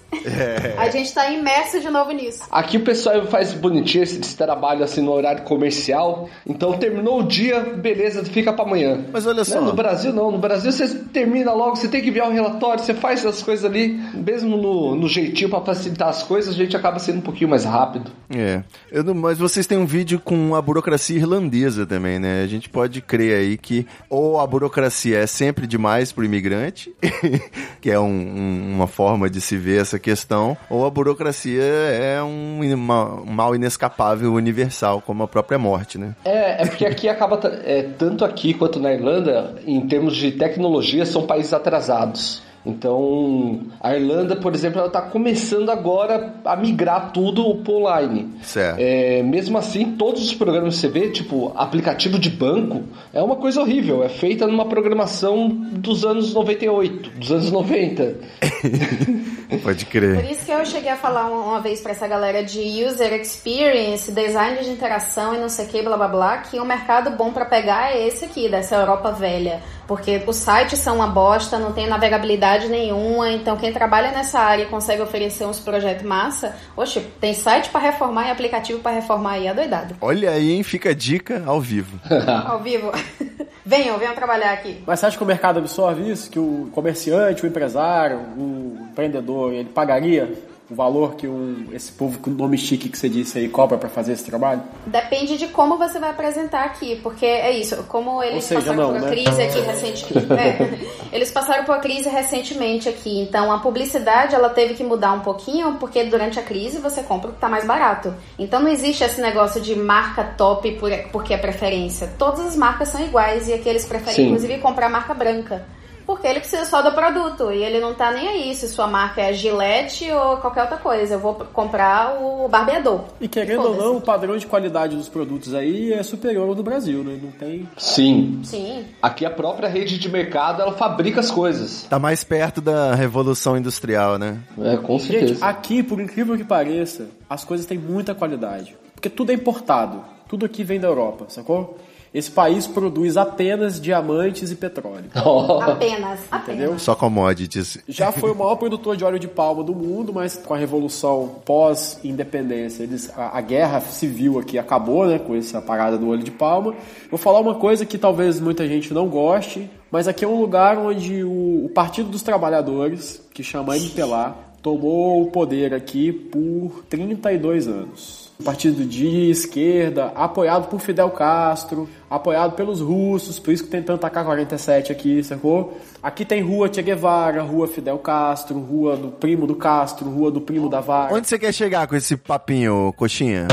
S5: A gente tá imerso de novo nisso.
S4: Aqui o pessoal faz bonitinho esse esse trabalho assim no horário comercial. Então terminou o dia, beleza, fica pra amanhã.
S3: Mas olha só.
S4: Né? No Brasil não, no Brasil você termina logo, você tem que enviar o relatório, você faz as coisas ali, mesmo no, no jeitinho pra facilitar as coisas, a gente acaba sendo um pouquinho mais rápido.
S3: É. Eu não- mas vocês têm um vídeo com a burocracia irlandesa também, né? A gente pode crer aí que ou a burocracia é sempre demais pro imigrante, [LAUGHS] que é um- um- uma forma de se ver essa questão, ou a burocracia é um, um mal inescapável universal, como a própria morte, né?
S4: É, é porque aqui acaba, é, tanto aqui quanto na Irlanda, em termos de tecnologia, são países atrasados. Então, a Irlanda, por exemplo, ela está começando agora a migrar tudo pro online.
S3: Certo.
S4: É, mesmo assim, todos os programas que você vê, tipo aplicativo de banco, é uma coisa horrível. É feita numa programação dos anos 98, dos anos 90. [LAUGHS]
S3: Pode
S5: Por
S3: crer.
S5: isso que eu cheguei a falar uma, vez pra essa galera de user experience, design de interação e não sei o que, blá blá blá, que o mercado bom pra pegar é esse aqui, dessa Europa velha. Porque os sites são uma bosta, não tem navegabilidade nenhuma, então quem trabalha nessa área e consegue oferecer uns projetos massa, oxe, tem site pra reformar e aplicativo pra reformar aí, é doidado.
S3: Olha aí, hein? Fica a dica ao vivo. [LAUGHS] [LAUGHS]
S5: Ao vivo. venham, venham trabalhar aqui.
S6: Mas você acha que o mercado absorve isso? Que o comerciante, o empresário, o empreendedor, ele pagaria o valor que o, esse povo com nome chique que você disse aí cobra pra fazer esse trabalho?
S5: Depende de como você vai apresentar aqui, porque é isso, como eles
S6: seja,
S5: passaram
S6: não,
S5: por uma
S6: né?
S5: crise aqui recentemente. [LAUGHS] é, eles passaram por uma crise recentemente aqui, então a publicidade ela teve que mudar um pouquinho, porque durante a crise você compra o que tá mais barato. Então não existe esse negócio de marca top por, porque é preferência. Todas as marcas são iguais e aqui eles preferem,
S4: Sim.
S5: inclusive, comprar marca branca. Porque ele precisa só do produto e ele não tá nem aí se sua marca é Gillette ou qualquer outra coisa. Eu vou comprar o barbeador.
S6: E querendo ou não, o padrão de qualidade dos produtos aí é superior ao do Brasil, né? Não tem.
S4: Sim.
S5: Sim.
S4: Aqui a própria rede de mercado, ela fabrica as coisas.
S3: Tá mais perto da revolução industrial, né?
S4: É, com
S6: Gente,
S4: certeza.
S6: aqui, por incrível que pareça, as coisas têm muita qualidade. Porque tudo é importado. Tudo aqui vem da Europa, sacou? Esse país produz apenas diamantes e petróleo. [LAUGHS]
S5: Apenas.
S6: Entendeu?
S3: Só commodities.
S6: Já foi o maior produtor de óleo de palma do mundo, mas com a revolução pós-independência, eles a, a guerra civil aqui acabou, né, com essa parada do óleo de palma. Vou falar uma coisa que talvez muita gente não goste, mas aqui é um lugar onde o, o Partido dos Trabalhadores, que chama MPLA, tomou o poder aqui por 32 anos. Um partido de esquerda, apoiado por Fidel Castro, apoiado pelos russos, por isso que tem tanta AK-47 aqui, sacou? Aqui tem rua Che Guevara, rua Fidel Castro, rua do primo do Castro, rua do primo da Vaga.
S3: Onde você quer chegar com esse papinho, coxinha?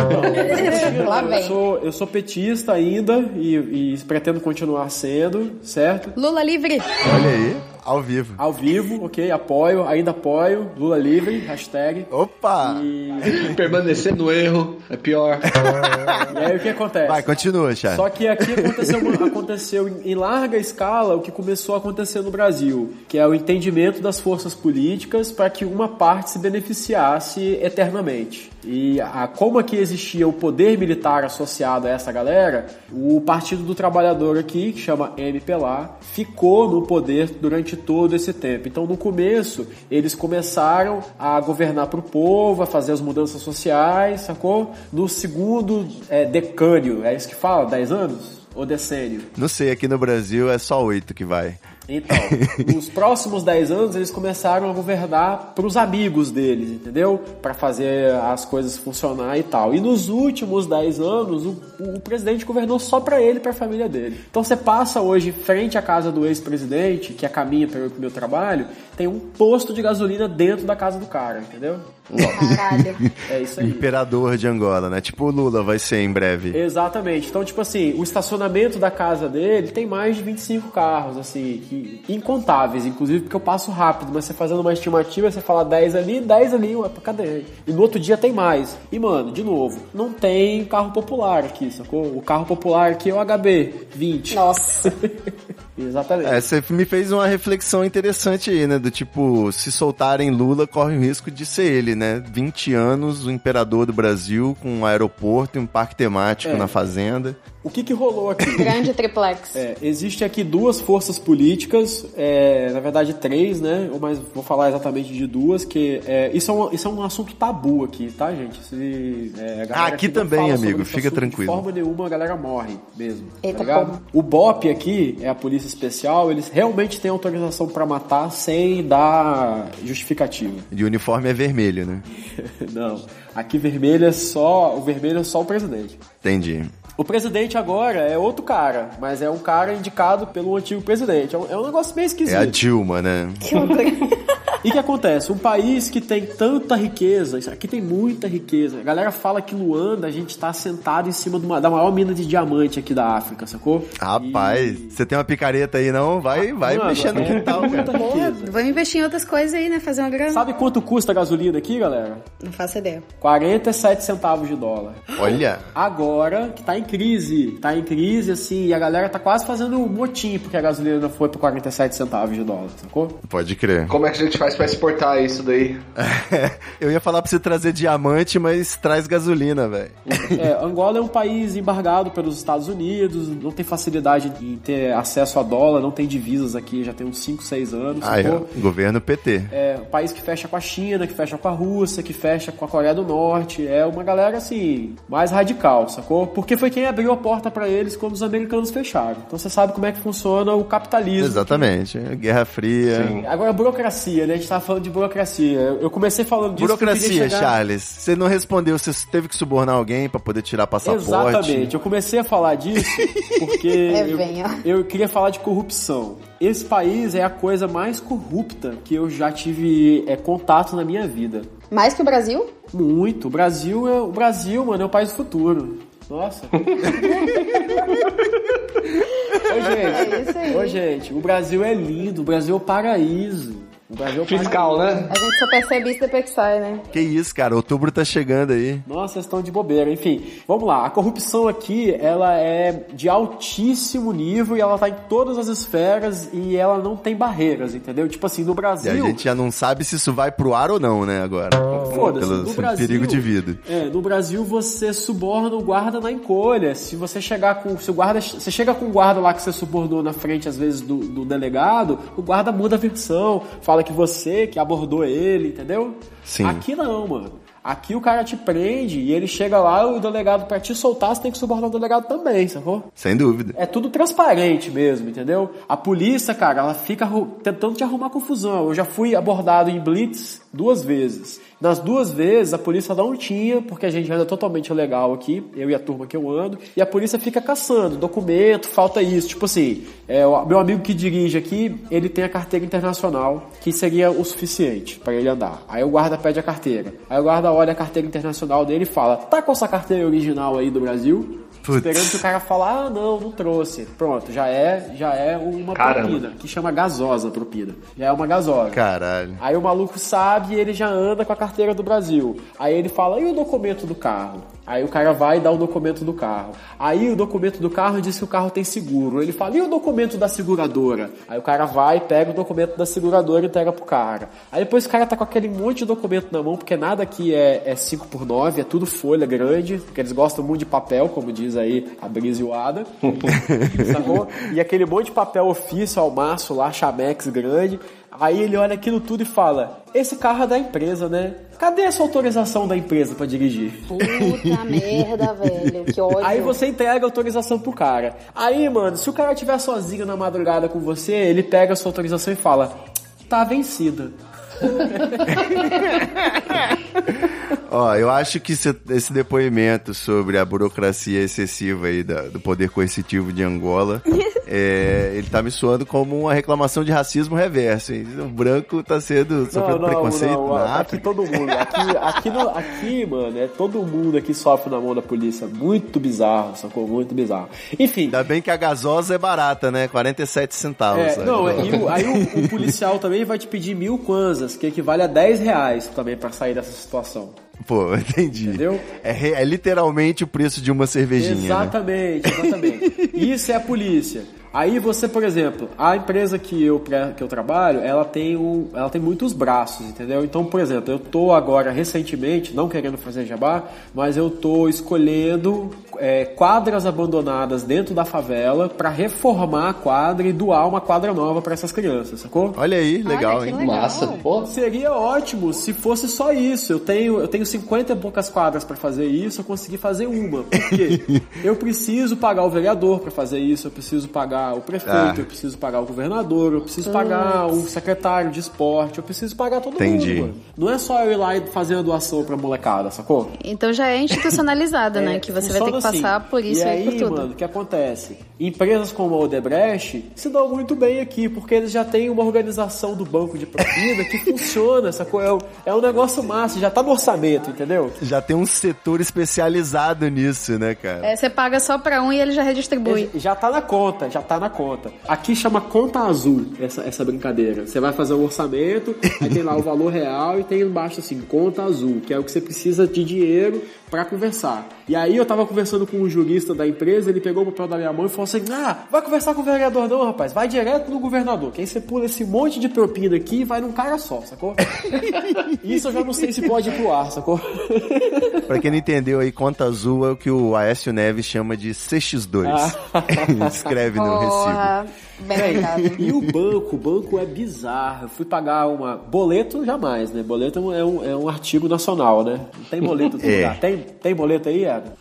S5: Lá
S6: Eu sou, eu sou petista ainda e, e pretendo continuar sendo, certo?
S5: Lula livre.
S3: Olha aí, ao vivo.
S6: Ao vivo, ok? Apoio, ainda apoio. Lula livre, hashtag.
S3: Opa!
S6: E, [LAUGHS]
S4: Permanecer no erro é pior. [LAUGHS]
S6: e aí o que acontece?
S3: Vai, continua, Charles.
S6: Só que aqui aconteceu, aconteceu em, em larga escala o que começou a acontecer no Brasil, que é o entendimento das forças políticas para que uma parte se beneficiasse eternamente. E a, como aqui existia o poder militar associado a essa galera, o Partido do Trabalhador aqui, que chama MPLA, ficou no poder durante todo esse tempo. Então, no começo, eles começaram a governar para o povo, a fazer as mudanças sociais, sacou? No segundo é, decânio, é isso que fala? 10 anos? Ou decênio?
S3: Não sei, aqui no Brasil é só oito que vai.
S6: Então, [LAUGHS] nos próximos 10 anos eles começaram a governar para os amigos deles, entendeu? Para fazer as coisas funcionar e tal. E nos últimos 10 anos o, o presidente governou só para ele e para a família dele. Então você passa hoje frente à casa do ex-presidente, que é caminho para o meu trabalho, tem um posto de gasolina dentro da casa do cara, entendeu?
S5: Caralho. [LAUGHS]
S6: É isso aí.
S3: Imperador de Angola, né? Tipo o Lula vai ser em breve.
S6: Exatamente. Então, tipo assim, o estacionamento da casa dele tem mais de 25 carros, assim, que- incontáveis, inclusive porque eu passo rápido, mas você fazendo uma estimativa, você fala 10 ali, 10 ali, ué, cadê? E no outro dia tem mais. E, mano, de novo, não tem carro popular aqui, sacou? O carro popular aqui é o HB 20.
S5: Nossa. [LAUGHS]
S6: Exatamente.
S3: É, você me fez uma reflexão interessante aí, né? Do tipo, se soltarem Lula, corre o risco de ser ele, né? 20 anos, o imperador do Brasil, com um aeroporto e um parque temático
S6: É.
S3: na fazenda.
S6: O que que rolou aqui? [LAUGHS]
S5: Grande triplex.
S6: É, existe aqui duas forças políticas, é, na verdade três, né? Mas vou falar exatamente de duas, que é, isso, é um, isso é um assunto tabu aqui, tá, gente? Se, é,
S3: Ah, aqui
S6: não
S3: também, amigo, fica tranquilo.
S6: De forma nenhuma a galera morre mesmo.
S5: Eita,
S6: tá ligado?
S5: como?
S6: O BOP aqui, é a Polícia Especial, eles realmente têm autorização pra matar sem dar justificativa.
S3: De uniforme é vermelho, né? [LAUGHS]
S6: Não. Aqui vermelho é só. O vermelho é só o presidente.
S3: Entendi.
S6: O presidente agora é outro cara, mas é um cara indicado pelo antigo presidente. É um, é um negócio meio esquisito.
S3: É a Dilma, né? [LAUGHS]
S6: E o que acontece? Um país que tem tanta riqueza, isso aqui tem muita riqueza. A galera fala que Luanda a gente tá sentado em cima de uma- da maior mina de diamante aqui da África, sacou?
S3: Rapaz, você tem uma picareta aí, não? Vai, vai
S6: Mano,
S3: mexendo no
S6: é
S3: quintal,
S6: muita
S3: cara.
S5: Vou investir em outras coisas aí, né? Fazer uma grana.
S6: Sabe quanto custa a gasolina aqui, galera?
S5: Não faço ideia.
S6: 47 centavos de dólar.
S3: Olha,
S6: Agora que tá em crise, tá em crise assim, e a galera tá quase fazendo um motim porque a gasolina foi por 47 centavos de dólar, sacou?
S3: pode crer.
S4: Como é que a gente faz pra exportar isso daí? [LAUGHS]
S3: Eu ia falar pra você trazer diamante, mas traz gasolina, velho.
S6: É, Angola é um país embargado pelos Estados Unidos, não tem facilidade em ter acesso a dólar, não tem divisas aqui, já tem uns 5, 6 anos,
S3: Aí, ó,
S6: sacou?
S3: governo PT.
S6: É um país que fecha com a China, que fecha com a Rússia, que fecha com a Coreia do Norte. É uma galera assim, mais radical, sacou? Porque foi quem abriu a porta pra eles quando os americanos fecharam. Então você sabe como é que funciona o capitalismo.
S3: Exatamente. Guerra Fria.
S6: Agora, burocracia, né? A gente tava falando de burocracia. Eu comecei falando disso.
S3: Burocracia,
S6: chegar-
S3: Charles. Você não respondeu, você teve que subornar alguém pra poder tirar passaporte.
S6: Exatamente. Eu comecei a falar disso [LAUGHS] porque
S5: É,
S6: eu, eu queria falar de corrupção. Esse país é a coisa mais corrupta que eu já tive é, contato na minha vida.
S5: Mais que o Brasil?
S6: Muito. O Brasil é o Brasil, mano, é o país do futuro. Nossa. [LAUGHS] Ô, gente,
S5: É isso aí.
S6: ô, gente, o Brasil é lindo, o Brasil é o paraíso.
S4: Fiscal, né?
S5: A gente só percebe isso depois que sai, né?
S3: Que isso, cara. Outubro tá chegando aí.
S6: Nossa, vocês estão de bobeira. Enfim, vamos lá. A corrupção aqui, ela é de altíssimo nível e ela tá em todas as esferas e ela não tem barreiras, entendeu? Tipo assim, no
S3: E
S6: Brasil...
S3: a gente já não sabe se isso vai pro ar ou não, né, agora.
S6: Foda-se, no Brasil,
S3: perigo de vida.
S6: É, no Brasil você suborna o guarda na encolha. Se você chegar com. Se o guarda. Você chega com o guarda lá que você subornou na frente, às vezes, do, do delegado, o guarda muda a versão, fala que você que abordou ele, entendeu?
S3: Sim.
S6: Aqui não, mano. Aqui o cara te prende e ele chega lá, o delegado, pra te soltar, você tem que subornar o delegado também, sacou?
S3: Sem dúvida.
S6: É tudo transparente mesmo, entendeu? A polícia, cara, ela fica tentando te arrumar confusão. Eu já fui abordado em blitz duas vezes. Nas duas vezes, a polícia não tinha, porque a gente anda totalmente legal aqui, eu e a turma que eu ando, e a polícia fica caçando documento, falta isso. Tipo assim, é, meu amigo que dirige aqui, ele tem a carteira internacional, que seria o suficiente para ele andar. Aí o guarda pede a carteira. Aí o guarda olha a carteira internacional dele e fala: tá com essa carteira original aí do Brasil?
S3: Putz.
S6: Esperando que o cara fale, ah, não, não trouxe. Pronto, já é, já é uma
S4: Caramba.
S6: propina, que chama gasosa propina. Já é uma gasosa.
S3: Caralho.
S6: Aí o maluco sabe e ele já anda com a carteira do Brasil. Aí ele fala, e o documento do carro? Aí o cara vai dar o documento do carro. Aí o documento do carro diz que o carro tem seguro. Ele fala, e o documento da seguradora? Aí o cara vai, pega o documento da seguradora e entrega pro cara. Aí depois o cara tá com aquele monte de documento na mão, porque nada aqui é, é 5 por 9 é tudo folha grande, porque eles gostam muito de papel, como diz aí a Brisa e o Ada. [LAUGHS] Sacou? E aquele monte de papel ofício ao maço lá, chamex grande. Aí ele olha aquilo tudo e fala: Esse carro é da empresa, né? Cadê essa autorização da empresa pra dirigir?
S5: Puta [LAUGHS] merda, velho. Que ódio.
S6: Aí você entrega a autorização pro cara. Aí, mano, se o cara estiver sozinho na madrugada com você, ele pega a sua autorização e fala: Tá vencida. [LAUGHS]
S3: Ó, eu acho que esse, depoimento sobre a burocracia excessiva aí da- do poder coercitivo de Angola, [LAUGHS] é, ele tá me soando como uma reclamação de racismo reverso. Hein? O branco tá sendo sofrendo preconceito na
S6: Aqui
S3: África.
S6: todo mundo. Aqui, aqui, no- aqui, mano, é todo mundo aqui sofre na mão da polícia. Muito bizarro, sacou? Muito bizarro. Enfim.
S3: Ainda bem que a gasosa é barata, né? 47 centavos.
S6: É, não, é, o- aí o, o policial também vai te pedir mil kwanzas, que equivale a 10 reais também pra sair dessa situação.
S3: Pô, [LAUGHS] entendi.
S6: Entendeu?
S3: É, é literalmente o preço de uma cervejinha, né?
S6: Exatamente, exatamente. [LAUGHS] Isso é a polícia. Aí você, por exemplo, a empresa que eu, que eu trabalho, ela tem, um, ela tem muitos braços, entendeu? Então, por exemplo, eu tô agora recentemente, não querendo fazer jabá, mas eu tô escolhendo é, quadras abandonadas dentro da favela para reformar a quadra e doar uma quadra nova para essas crianças, sacou?
S3: Olha aí, legal,
S5: Olha, que
S3: hein?
S5: legal.
S4: Massa, pô.
S6: Seria ótimo se fosse só isso. Eu tenho, eu tenho 50 e poucas quadras para fazer isso, eu consegui fazer uma. Por quê? [LAUGHS] eu preciso pagar o vereador para fazer isso, eu preciso pagar o prefeito,
S3: Ah.
S6: eu preciso pagar o governador, eu preciso pagar o secretário de esporte, eu preciso pagar todo
S3: Entendi.
S6: mundo. Mano. Não é só eu ir lá e fazer a doação pra molecada, sacou?
S5: Então já é [LAUGHS] institucionalizado, né?
S6: É,
S5: Que você vai ter que
S6: assim.
S5: Passar por isso
S6: e
S5: aí,
S6: aí,
S5: por tudo.
S6: mano, o que acontece? Empresas como a Odebrecht se dão muito bem aqui, porque eles já têm uma organização do banco de propina que [LAUGHS] funciona, sacou? É um, é um negócio massa, já tá no orçamento, entendeu?
S3: Já tem um setor especializado nisso, né, cara?
S5: É, você paga só pra um e ele já redistribui.
S6: Já tá na conta, já tá na conta. Aqui chama conta azul essa, essa brincadeira. Você vai fazer um orçamento, aí tem lá o valor real e tem embaixo assim, conta azul, que é o que você precisa de dinheiro pra conversar. E aí eu tava conversando com um jurista da empresa, ele pegou o papel da minha mão e falou assim: Ah, vai conversar com o vereador não, rapaz, vai direto no governador. Que aí você pula esse monte de propina aqui e vai num cara só, sacou? [LAUGHS] Isso eu já não sei se pode ir pro ar, sacou?
S3: Pra quem não entendeu aí, conta azul é o que o Aécio Neves chama de CX2. [LAUGHS] Escreve no recibo.
S5: Bem. [LAUGHS]
S6: E o banco, o banco é bizarro. Eu fui pagar uma. Boleto jamais, né? Boleto é um, é um, é artigo nacional, né? Não tem boleto [LAUGHS]
S3: É.
S6: lugar. Tem, tem boleto aí, Adam?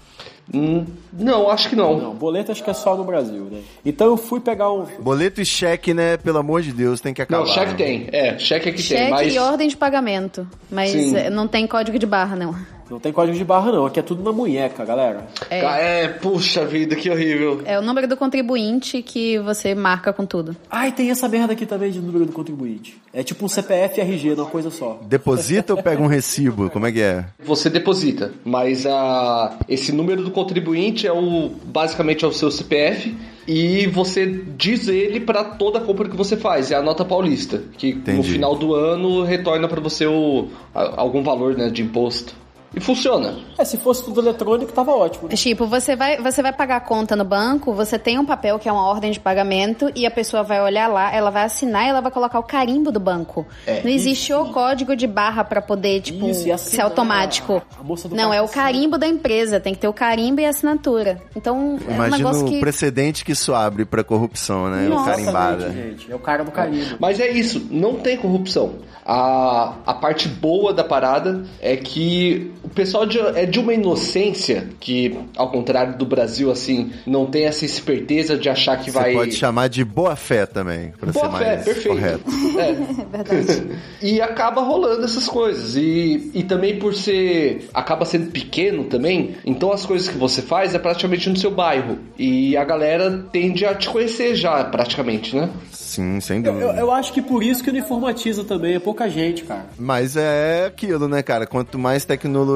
S4: Hum, não, acho que não.
S6: Não, boleto acho que é só no Brasil, né? Então eu fui pegar um.
S3: Boleto e cheque, né? Pelo amor de Deus, tem que acabar.
S4: Não, cheque
S3: né?
S4: tem. É, cheque é que tem,
S5: Cheque
S4: mas...
S5: e ordem de pagamento. Mas
S4: Sim.
S5: não tem código de barra, não.
S6: Não tem código de barra, não. Aqui é tudo na munheca, galera.
S5: É,
S4: É, puxa vida, que horrível.
S5: é o número do contribuinte que você marca com tudo.
S6: Ah, e tem essa merda aqui também de número do contribuinte. É tipo um CPF RG, uma coisa só.
S3: Deposita ou pega um recibo? Como é que é?
S4: Você deposita, mas a, esse número do contribuinte é o basicamente é o seu CPF e você diz ele para toda a compra que você faz. É a nota paulista, que no
S3: Entendi.
S4: final do ano retorna para você o, a- algum valor né, de imposto. E funciona.
S6: É, se fosse tudo eletrônico, tava ótimo. né?
S5: Tipo, você vai, você vai pagar a conta no banco, você tem um papel que é uma ordem de pagamento e a pessoa vai olhar lá, ela vai assinar e ela vai colocar o carimbo do banco.
S4: É.
S5: Não existe o código de barra pra poder, tipo,
S6: Isso, assinar.
S5: ser automático.
S6: A moça do
S5: Não, é o carimbo da empresa, tem que ter o carimbo e a assinatura. Então, é um
S3: Imagina
S5: negócio
S3: o
S5: que...
S3: precedente que isso abre pra corrupção, né? O
S5: Nossa,
S3: carimbada.
S6: Exatamente, gente. É o cara do carimbo.
S4: Mas é isso, não tem corrupção. A, a parte boa da parada é que o pessoal de- é de uma inocência que, ao contrário do Brasil, assim, não tem essa esperteza de achar que
S3: Você
S4: vai.
S3: pode chamar de boa fé também, pra
S4: Boa
S3: ser
S4: fé,
S3: mais
S4: perfeito.
S3: correto.
S4: É. [LAUGHS]
S5: Verdade. [LAUGHS]
S4: E acaba rolando essas coisas. E, e também por ser. acaba sendo pequeno também, então as coisas que você faz é praticamente no seu bairro. E a galera tende a te conhecer já, praticamente, né?
S3: Sim, sem
S6: Eu,
S3: dúvida.
S6: eu- eu acho que por isso que uniformatiza também, é pouca gente, cara.
S3: Mas é aquilo, né, cara? Quanto mais tecnologia,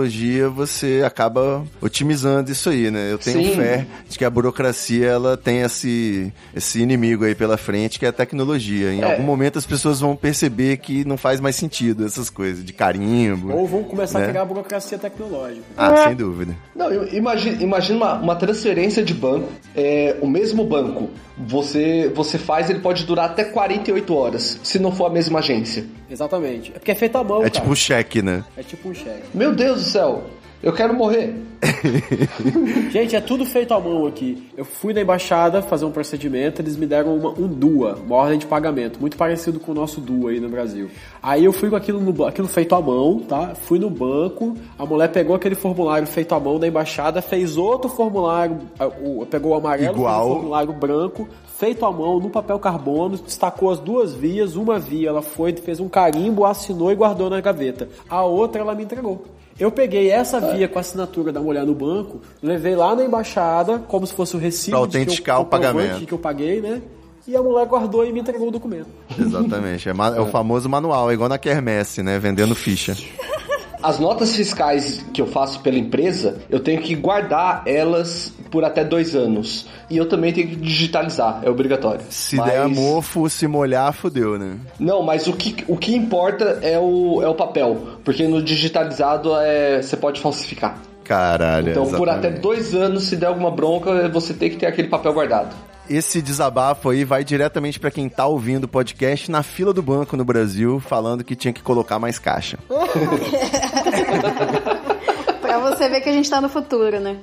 S3: você acaba otimizando isso aí, né? Eu tenho
S4: Sim.
S3: fé de que a burocracia, ela tem esse, esse inimigo aí pela frente, que é a tecnologia. Em
S4: É.
S3: algum momento as pessoas vão perceber que não faz mais sentido essas coisas, de carimbo.
S6: Ou vão começar
S3: Né?
S6: a criar a burocracia tecnológica.
S3: Ah, sem dúvida.
S4: Não, imagina, imagina uma, uma transferência de banco, é, o mesmo banco, você, você faz, ele pode durar até 48 horas, se não for a mesma agência.
S6: Exatamente. É porque é feito à mão,
S3: É
S6: cara.
S3: tipo um cheque, né?
S6: É tipo um cheque.
S4: Meu Deus do céu, eu quero morrer. [LAUGHS]
S6: Gente, é tudo feito à mão aqui. Eu fui na embaixada fazer um procedimento, eles me deram uma, um DUA, uma ordem de pagamento, muito parecido com o nosso DUA aí no Brasil. Aí eu fui com aquilo, no, aquilo feito à mão, tá? Fui no banco, a mulher pegou aquele formulário feito à mão da embaixada, fez outro formulário, pegou o amarelo,
S3: Igual.
S6: o formulário branco, feito à mão, no papel carbono, destacou as duas vias, uma via ela foi, fez um carimbo, assinou e guardou na gaveta. A outra ela me entregou. Eu peguei essa via com a assinatura da mulher no banco, levei lá na embaixada, como se fosse o recibo
S3: Pra
S6: que eu-
S3: autenticar o pagamento.
S6: que eu paguei, né? E a mulher guardou e me entregou o documento.
S3: Exatamente. É, é o famoso manual, é igual na Quermesse, né? Vendendo ficha.
S4: As notas fiscais que eu faço pela empresa, eu tenho que guardar elas por até dois anos. E eu também tenho que digitalizar, é obrigatório.
S3: Se
S4: Mas-
S3: der mofo, se molhar, fudeu, né?
S4: Não, mas o que, o que importa é o, é o papel. Porque no digitalizado é, você pode falsificar.
S3: Caralho.
S4: Então, por até
S3: exatamente.
S4: dois anos, se der alguma bronca, você tem que ter aquele papel guardado.
S3: Esse desabafo aí vai diretamente pra quem tá ouvindo o podcast na fila do banco no Brasil, falando que tinha que colocar mais caixa. [LAUGHS]
S5: pra você ver que a gente tá no futuro, né?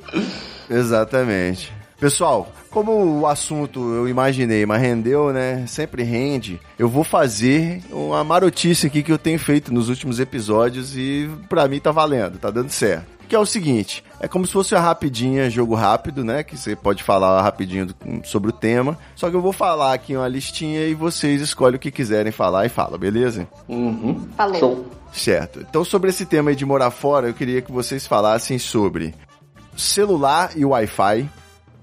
S3: Exatamente. Pessoal, como o assunto eu imaginei, mas rendeu, né? Sempre rende. Eu vou fazer uma marotice aqui que eu tenho feito nos últimos episódios e pra mim tá valendo, tá dando certo. Que é o seguinte, é como se fosse uma rapidinha, jogo rápido, né? Que você pode falar rapidinho do- sobre o tema. Só que eu vou falar aqui uma listinha e vocês escolhem o que quiserem falar e fala, beleza?
S4: Uhum.
S5: Falou.
S4: Show.
S3: Certo. Então, sobre esse tema aí de morar fora, eu queria que vocês falassem sobre celular e Wi-Fi,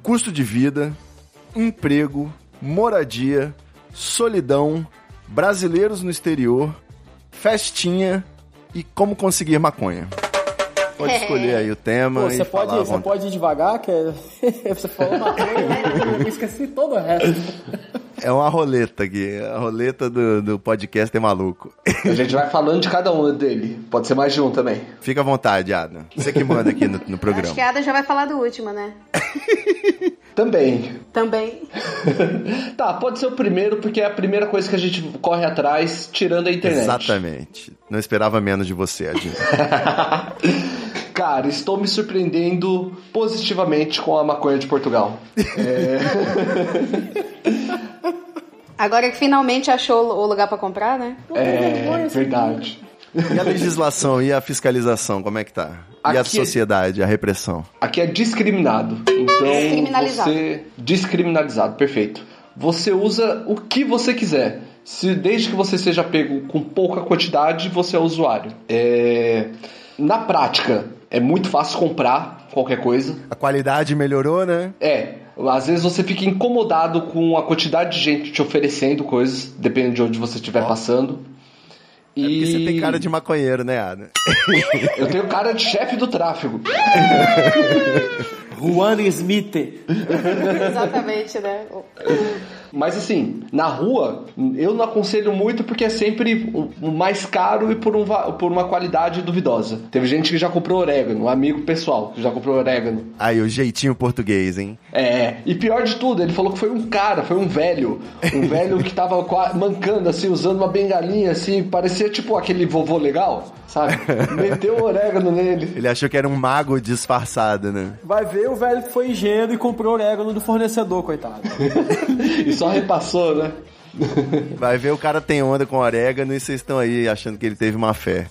S3: custo de vida, emprego, moradia, solidão, brasileiros no exterior, festinha e como conseguir maconha. Pode escolher aí o tema
S6: Pô,
S3: e
S6: você pode, você pode ir devagar, que é... [LAUGHS] você falou uma coisa, eu esqueci todo o resto.
S3: É uma roleta aqui, a roleta do, do podcast é maluco.
S4: A gente vai falando de cada um dele. Pode ser mais de um também.
S3: Fica à vontade, Adam. Você que manda aqui no, no
S5: Acho
S3: programa.
S5: que a Ada já vai falar do último, né? [LAUGHS]
S4: Também.
S5: Também. [LAUGHS]
S4: Tá, pode ser o primeiro, porque é a primeira coisa que a gente corre atrás, tirando a internet.
S3: Exatamente. Não esperava menos de você, Adinho.
S4: Cara, estou me surpreendendo positivamente com a maconha de Portugal. [LAUGHS]
S5: Agora que finalmente achou o lugar pra comprar, né?
S4: É verdade.
S3: E a legislação e a fiscalização, como é que tá? E a
S4: Aqui-
S3: sociedade, a repressão?
S4: Aqui é discriminado. Então,
S5: Descriminalizado.
S4: você descriminalizado, perfeito. Você usa o que você quiser. Se desde que você seja pego com pouca quantidade, você é usuário. É, na prática, é muito fácil comprar qualquer coisa.
S3: A qualidade melhorou, né?
S4: É, às vezes você fica incomodado com a quantidade de gente te oferecendo coisas, dependendo de onde você estiver passando.
S3: É porque você
S4: E
S3: tem cara de maconheiro, né, Adam?
S4: eu tenho cara de chefe do tráfego.
S6: Juan Smith.
S5: Exatamente, né? [LAUGHS]
S4: Mas assim, na rua, eu não aconselho muito porque é sempre o mais caro e por, um, por uma qualidade duvidosa. Teve gente que já comprou orégano, um amigo pessoal que já comprou orégano.
S3: Aí, o jeitinho português, hein?
S4: É, e pior de tudo, ele falou que foi um cara, foi um velho. Um velho que tava mancando, assim, usando uma bengalinha, assim, parecia tipo aquele vovô legal, sabe? Meteu o orégano nele.
S3: Ele achou que era um mago disfarçado, né?
S6: Vai ver o velho que foi ingênuo e comprou orégano do fornecedor, coitado.
S4: E [LAUGHS] só repassou, né?
S3: Vai ver o cara tem onda com orégano e vocês estão aí achando que ele teve uma fé.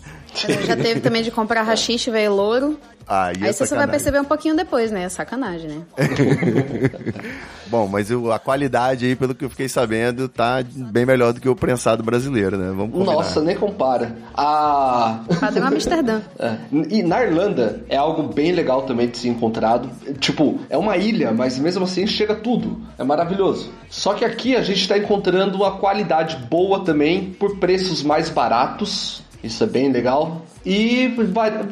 S5: Já teve também de comprar [LAUGHS] rachixe, veio louro.
S3: Aí, é
S5: você só vai perceber um pouquinho depois, né? É sacanagem, né? [LAUGHS]
S3: Bom, mas o- a qualidade aí, pelo que eu fiquei sabendo, tá bem melhor do que o prensado brasileiro, né? Vamos combinar.
S4: Nossa, nem compara. A.
S5: Padrão Amsterdã. [LAUGHS]
S4: É. E na Irlanda é algo bem legal também de ser encontrado. Tipo, é uma ilha, mas mesmo assim chega tudo. É maravilhoso. Só que aqui a gente está encontrando uma qualidade boa também por preços mais baratos. Isso é bem legal. E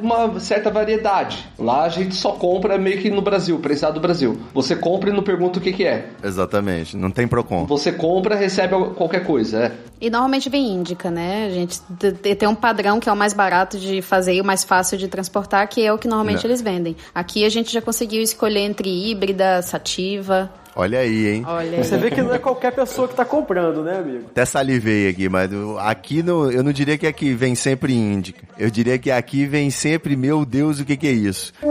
S4: uma certa variedade. Lá a gente só compra meio que no Brasil, prensado do Brasil. Você compra e não pergunta o que, que é.
S3: Exatamente, não tem Procon.
S4: Você compra, recebe qualquer coisa. É.
S5: E normalmente vem índica, né? A gente tem um padrão que é o mais barato de fazer e o mais fácil de transportar, que é o que normalmente
S3: Não.
S5: eles vendem. Aqui a gente já conseguiu escolher entre híbrida, sativa.
S3: Olha aí, hein?
S5: Olha,
S6: Você vê que não é qualquer pessoa que tá comprando, né, amigo?
S3: Até salivei aqui, mas aqui no, eu não diria que aqui vem sempre índica. Eu diria que aqui vem sempre, meu Deus, o que, que é isso? [LAUGHS]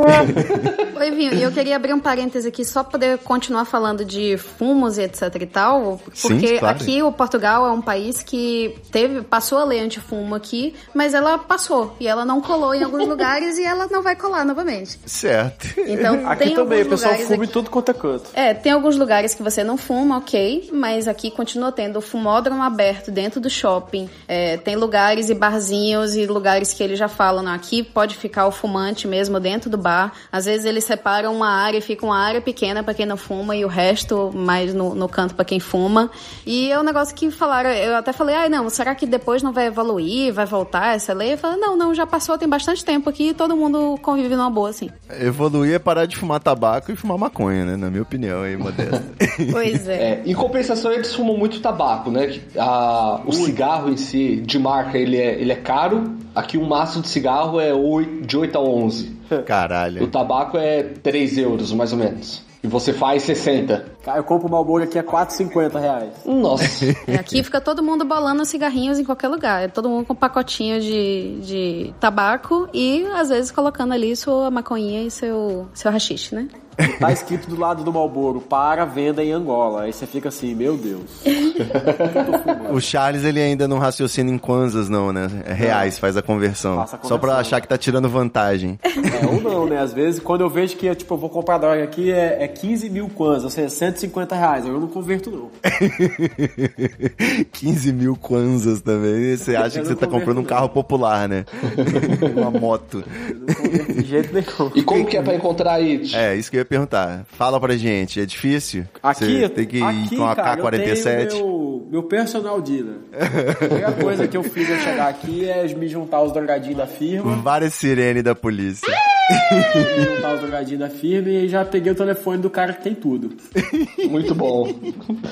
S5: Oi, Vinho, e eu queria abrir um parêntese aqui só pra poder continuar falando de fumos e etc e tal,
S3: Sim,
S5: porque
S3: claro.
S5: aqui o Portugal é um país que teve passou a lei antifumo aqui, mas ela passou e ela não colou em alguns [LAUGHS] lugares e ela não vai colar novamente.
S3: Certo.
S5: Então
S6: Aqui
S5: tem
S6: também, o pessoal fuma em
S5: aqui-
S6: tudo quanto é canto.
S5: É, tem alguns lugares que você não fuma, ok, mas aqui continua tendo fumódromo aberto dentro do shopping. É, tem lugares e barzinhos e lugares que eles já falam, aqui pode ficar o fumante mesmo dentro do bar. Às vezes eles separam uma área e fica uma área pequena para quem não fuma e o resto mais no, no canto para quem fuma. E é um negócio que falaram, eu até falei, ai não, será que depois não vai evoluir, vai voltar essa lei? Eu falei, não, não, já passou, tem bastante tempo aqui e todo mundo convive numa boa, assim.
S3: Evoluir é parar de fumar tabaco e fumar maconha, né? Na minha opinião aí, Modesta. [LAUGHS]
S5: Pois é.
S4: É, em compensação, eles fumam muito tabaco, né? A, o cigarro em si, de marca, ele é, ele é caro. Aqui um maço de cigarro é oi- de 8 a 11. O
S3: Caralho.
S4: tabaco é 3 euros, mais ou menos. E você faz 60.
S6: Cara, eu compro o Malboro aqui a 4,50 reais.
S4: Nossa.
S5: É, Aqui fica todo mundo bolando cigarrinhos em qualquer lugar. É Todo mundo com um pacotinho de, de tabaco e, às vezes, colocando ali sua maconhinha e seu, seu rachixe, né?
S6: Tá escrito do lado do Malboro, para venda em Angola. Aí você fica assim, meu Deus. [LAUGHS]
S3: O Charles, ele ainda não raciocina em kwanzas, não, né? É reais, faz a conversão.
S6: Faça a
S3: Só pra
S6: conversão.
S3: achar que tá tirando vantagem.
S6: É, ou não, né? Às vezes, quando eu vejo que tipo, eu vou comprar droga aqui, é, é 15 mil kwanzas, ou seja, 150 reais. Eu não converto, não. [LAUGHS]
S3: 15 mil kwanzas também. Você acha
S6: Eu
S3: que
S6: não
S3: você tá comprando um
S6: converto,
S3: carro popular, né? [LAUGHS] Uma moto.
S6: Eu não converto de jeito nenhum.
S4: E como que é pra encontrar aí?
S3: É, isso que eu ia perguntar. Fala pra gente, é difícil?
S6: Aqui,
S3: Você tem que ir
S6: aqui,
S3: com a
S6: cara, eu
S3: K-47?
S6: Meu, personal dealer. A primeira coisa que eu fiz ao chegar aqui é me juntar aos drogadinhos da firma.
S3: Várias sirenes da polícia.
S6: me juntar aos drogadinhos da firma e já peguei o telefone do cara que tem tudo.
S4: Muito bom.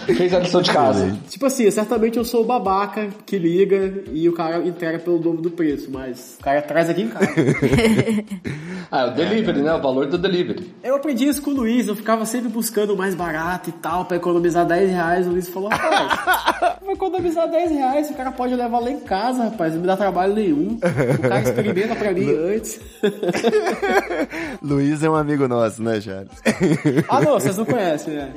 S4: Fez a lição de casa.
S6: Tipo assim, certamente eu sou o babaca que liga e o cara entrega pelo dobro do preço, mas o cara traz aqui em casa. [LAUGHS]
S4: Ah, é o delivery, né? O valor do delivery.
S6: Eu aprendi isso com o Luiz, eu ficava sempre buscando o mais barato e tal, pra economizar 10 reais. O Luiz falou, rapaz, vou economizar 10 reais, o cara pode levar lá em casa, rapaz, não me dá trabalho nenhum. O cara experimenta pra mim [LAUGHS] antes. [LAUGHS]
S3: Luiz é um amigo nosso, né, Charles?
S6: ah não, vocês não conhecem, né?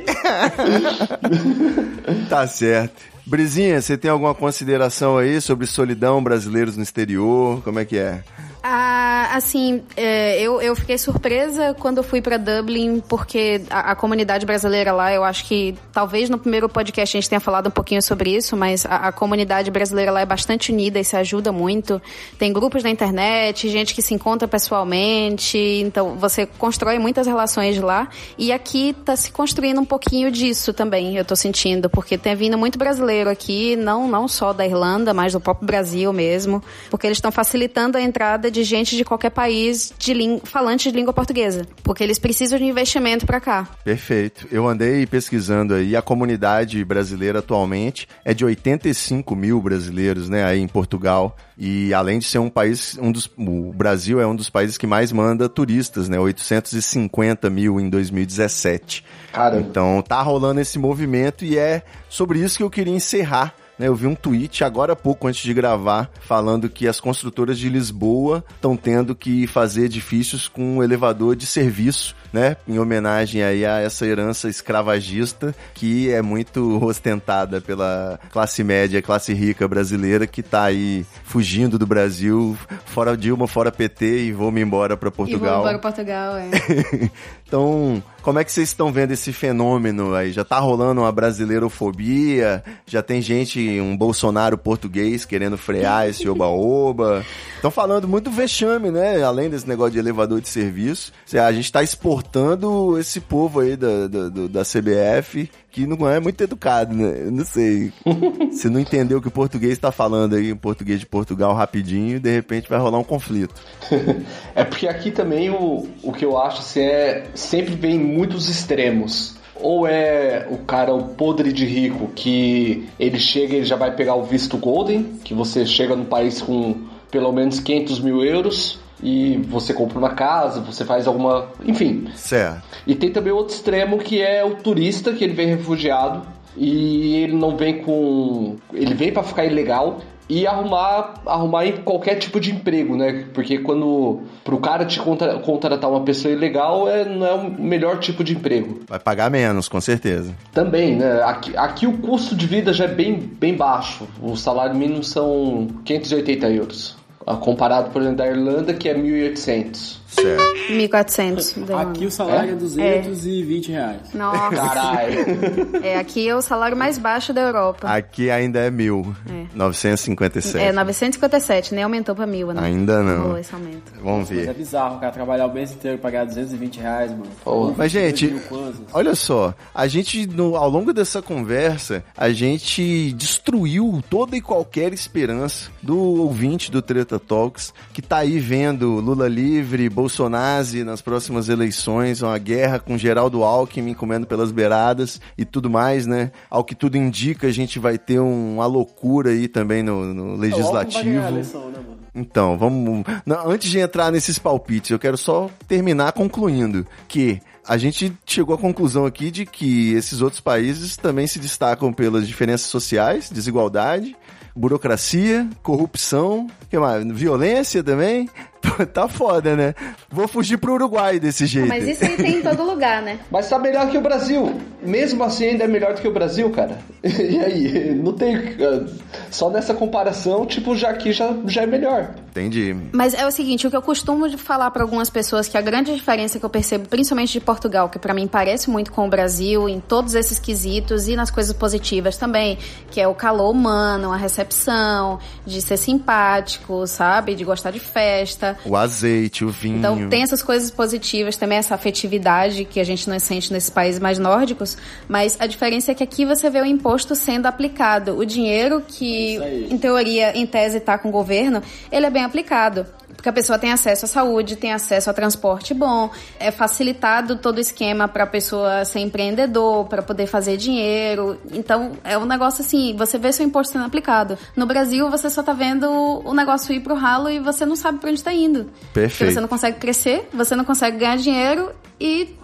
S6: [LAUGHS]
S3: tá certo. Brizinha, você tem alguma consideração aí sobre solidão brasileiros no exterior? Como é que é?
S5: Ah, assim, é, eu, eu fiquei surpresa quando eu fui pra Dublin, porque a, a comunidade brasileira lá, eu acho que talvez no primeiro podcast a gente tenha falado um pouquinho sobre isso, mas a, a comunidade brasileira lá é bastante unida e se ajuda muito. Tem grupos na internet, gente que se encontra pessoalmente, então você constrói muitas relações lá. E aqui tá se construindo um pouquinho disso também, eu tô sentindo, porque tem vindo muito brasileiro aqui, não, não só da Irlanda, mas do próprio Brasil mesmo, porque eles estão facilitando a entrada de gente de qualquer país de língua, falante de língua portuguesa, porque eles precisam de investimento para cá.
S3: Perfeito. Eu andei pesquisando aí, a comunidade brasileira atualmente é de 85 mil brasileiros, né, aí em Portugal. E além de ser um país, um dos, o Brasil é um dos países que mais manda turistas, né, 850 mil em 2017.
S4: Cara.
S3: Então tá rolando esse movimento e é sobre isso que eu queria encerrar né, eu vi um tweet agora há pouco antes de gravar falando que as construtoras de Lisboa estão tendo que fazer edifícios com um elevador de serviço, né, em homenagem aí a essa herança escravagista que é muito ostentada pela classe média, classe rica brasileira que tá aí fugindo do Brasil, fora Dilma, fora PT e vou me embora para
S5: E
S3: Portugal.
S5: vou para Portugal, é. [LAUGHS]
S3: Então, como é que vocês estão vendo esse fenômeno aí? Já tá rolando uma brasileirofobia? Já tem gente, um Bolsonaro português querendo frear esse oba-oba? Estão falando muito vexame, né? Além desse negócio de elevador de serviço. A gente tá exportando esse povo aí da, da, da CBF que não é muito educado, né? Eu não sei. [LAUGHS] Você não entendeu o que o português tá falando aí, em português de Portugal, rapidinho, de repente vai rolar um conflito. [LAUGHS]
S4: É porque aqui também o, o que eu acho assim, é sempre vem muitos extremos. Ou é o cara o podre de rico que ele chega e ele já vai pegar o visto golden, que você chega no país com pelo menos 500 mil euros e você compra uma casa, você faz alguma, enfim.
S3: Certo.
S4: E tem também outro extremo que é o turista que ele vem refugiado e ele não vem com, ele vem para ficar ilegal e arrumar arrumar em qualquer tipo de emprego, né? Porque quando pro cara te contra- contratar uma pessoa ilegal é não é o melhor tipo de emprego.
S3: Vai pagar menos, com certeza.
S4: Também, né? Aqui, aqui o custo de vida já é bem, bem baixo. O salário mínimo são 580 euros. Comparado, por exemplo, da Irlanda, que é 1.800.
S3: Certo.
S5: 1.400. deu
S6: Aqui o salário é, 220 reais.
S5: Nossa.
S4: Caralho!
S5: É, aqui é o salário mais baixo da Europa.
S3: Aqui ainda é mil. 957.
S5: É 957, nem aumentou pra mil, né?
S3: Ainda não.
S5: Rolou esse aumento.
S3: Vamos
S6: Mas é
S3: ver.
S6: bizarro, o cara trabalhar o mês inteiro e pagar 220 reais, mano.
S4: Pô.
S3: Mas, gente, olha só. A gente, no- ao longo dessa conversa, a gente destruiu toda e qualquer esperança do ouvinte do Treta Talks, que tá aí vendo Lula livre, Bolsonaro nas próximas eleições, uma guerra com Geraldo Alckmin comendo pelas beiradas e tudo mais, né? Ao que tudo indica, a gente vai ter um- uma loucura aí também no, no legislativo.
S6: eleição, né, mano?
S3: Então, vamos. Não, antes de entrar nesses palpites, eu quero só terminar concluindo que a gente chegou à conclusão aqui de que esses outros países também se destacam pelas diferenças sociais, desigualdade, burocracia, corrupção, que mais? violência também. [LAUGHS] Tá foda, né? Vou fugir pro Uruguai desse jeito.
S5: Mas isso aí tem em todo lugar, né?
S4: Mas tá melhor que o Brasil. Mesmo assim, ainda é melhor do que o Brasil, cara. [LAUGHS] E aí? Não tem. ah, Só nessa comparação, tipo, já aqui já, já é melhor.
S3: Entendi.
S5: Mas é o seguinte, o que eu costumo de falar para algumas pessoas que a grande diferença que eu percebo, principalmente de Portugal, que pra mim parece muito com o Brasil em todos esses quesitos e nas coisas positivas também, que é o calor humano, a recepção, de ser simpático, sabe, de gostar de festa.
S3: O azeite, o vinho.
S5: Então tem essas coisas positivas também, essa afetividade que a gente não sente nesses países mais nórdicos, mas a diferença é que aqui você vê o imposto sendo aplicado. O dinheiro que,
S6: aí.
S5: em teoria, em tese, está com o governo, ele é bem aplicado. Porque a pessoa tem acesso à saúde, tem acesso a transporte bom, é facilitado todo o esquema para a pessoa ser empreendedor, para poder fazer dinheiro. Então, é um negócio assim, você vê seu imposto sendo aplicado. No Brasil, você só tá vendo o negócio ir pro ralo e você não sabe para onde tá indo. Porque
S3: Perfeito.
S5: você não consegue crescer, você não consegue ganhar dinheiro e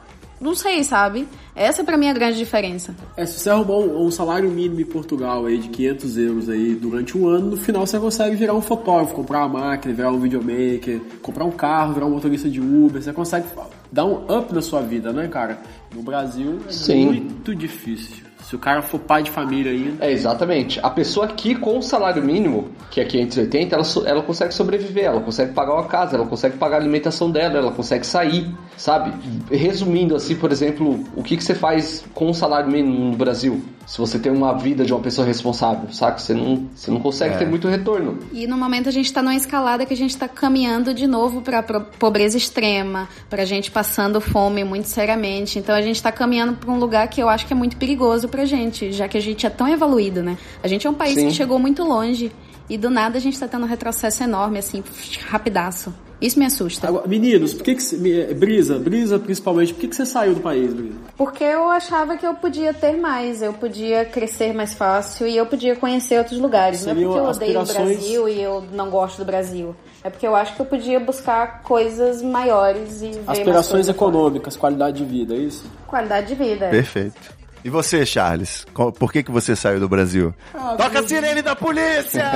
S5: não sei, sabe? Essa pra mim é a grande diferença.
S6: É, se você arrumar um, um salário mínimo em Portugal aí de 500 euros aí durante um ano, no final você consegue virar um fotógrafo, comprar uma máquina, virar um videomaker, comprar um carro, virar um motorista de Uber, você consegue dar um up na sua vida, né, cara? No Brasil é
S4: Sim.
S6: muito difícil. Se o cara for pai de família ainda,
S4: É, exatamente. A pessoa aqui com o salário mínimo, que é 580, ela, ela consegue sobreviver, ela consegue pagar uma casa, ela consegue pagar a alimentação dela, ela consegue sair, sabe? Resumindo assim, por exemplo, o que, que você faz com o salário mínimo no Brasil? Se você tem uma vida de uma pessoa responsável, saca? Você não, você não consegue
S3: É.
S4: ter muito retorno.
S5: E no momento a gente tá numa escalada que a gente tá caminhando de novo pra pro- pobreza extrema, pra gente passando fome muito seriamente. Então a gente tá caminhando pra um lugar que eu acho que é muito perigoso pra gente, já que a gente é tão evoluído, né? A gente é um país
S4: Sim.
S5: que chegou muito longe. E do nada a gente tá tendo um retrocesso enorme, assim, rapidaço. Isso me assusta.
S6: Agora, meninos, por que, que cê- Brisa, Brisa principalmente, por que, que você saiu do país, Brisa?
S5: Porque eu achava que eu podia ter mais, eu podia crescer mais fácil e eu podia conhecer outros lugares. Não é
S6: Seriam
S5: porque eu odeio o
S6: aspirações-
S5: Brasil e eu não gosto do Brasil. É porque eu acho que eu podia buscar coisas maiores e ver mais
S6: Aspirações
S5: fora.
S6: econômicas, qualidade de vida, é isso?
S5: Qualidade de vida.
S3: Perfeito. E você, Charles? Por que, que você saiu do Brasil? Toca a sirene da polícia! [LAUGHS]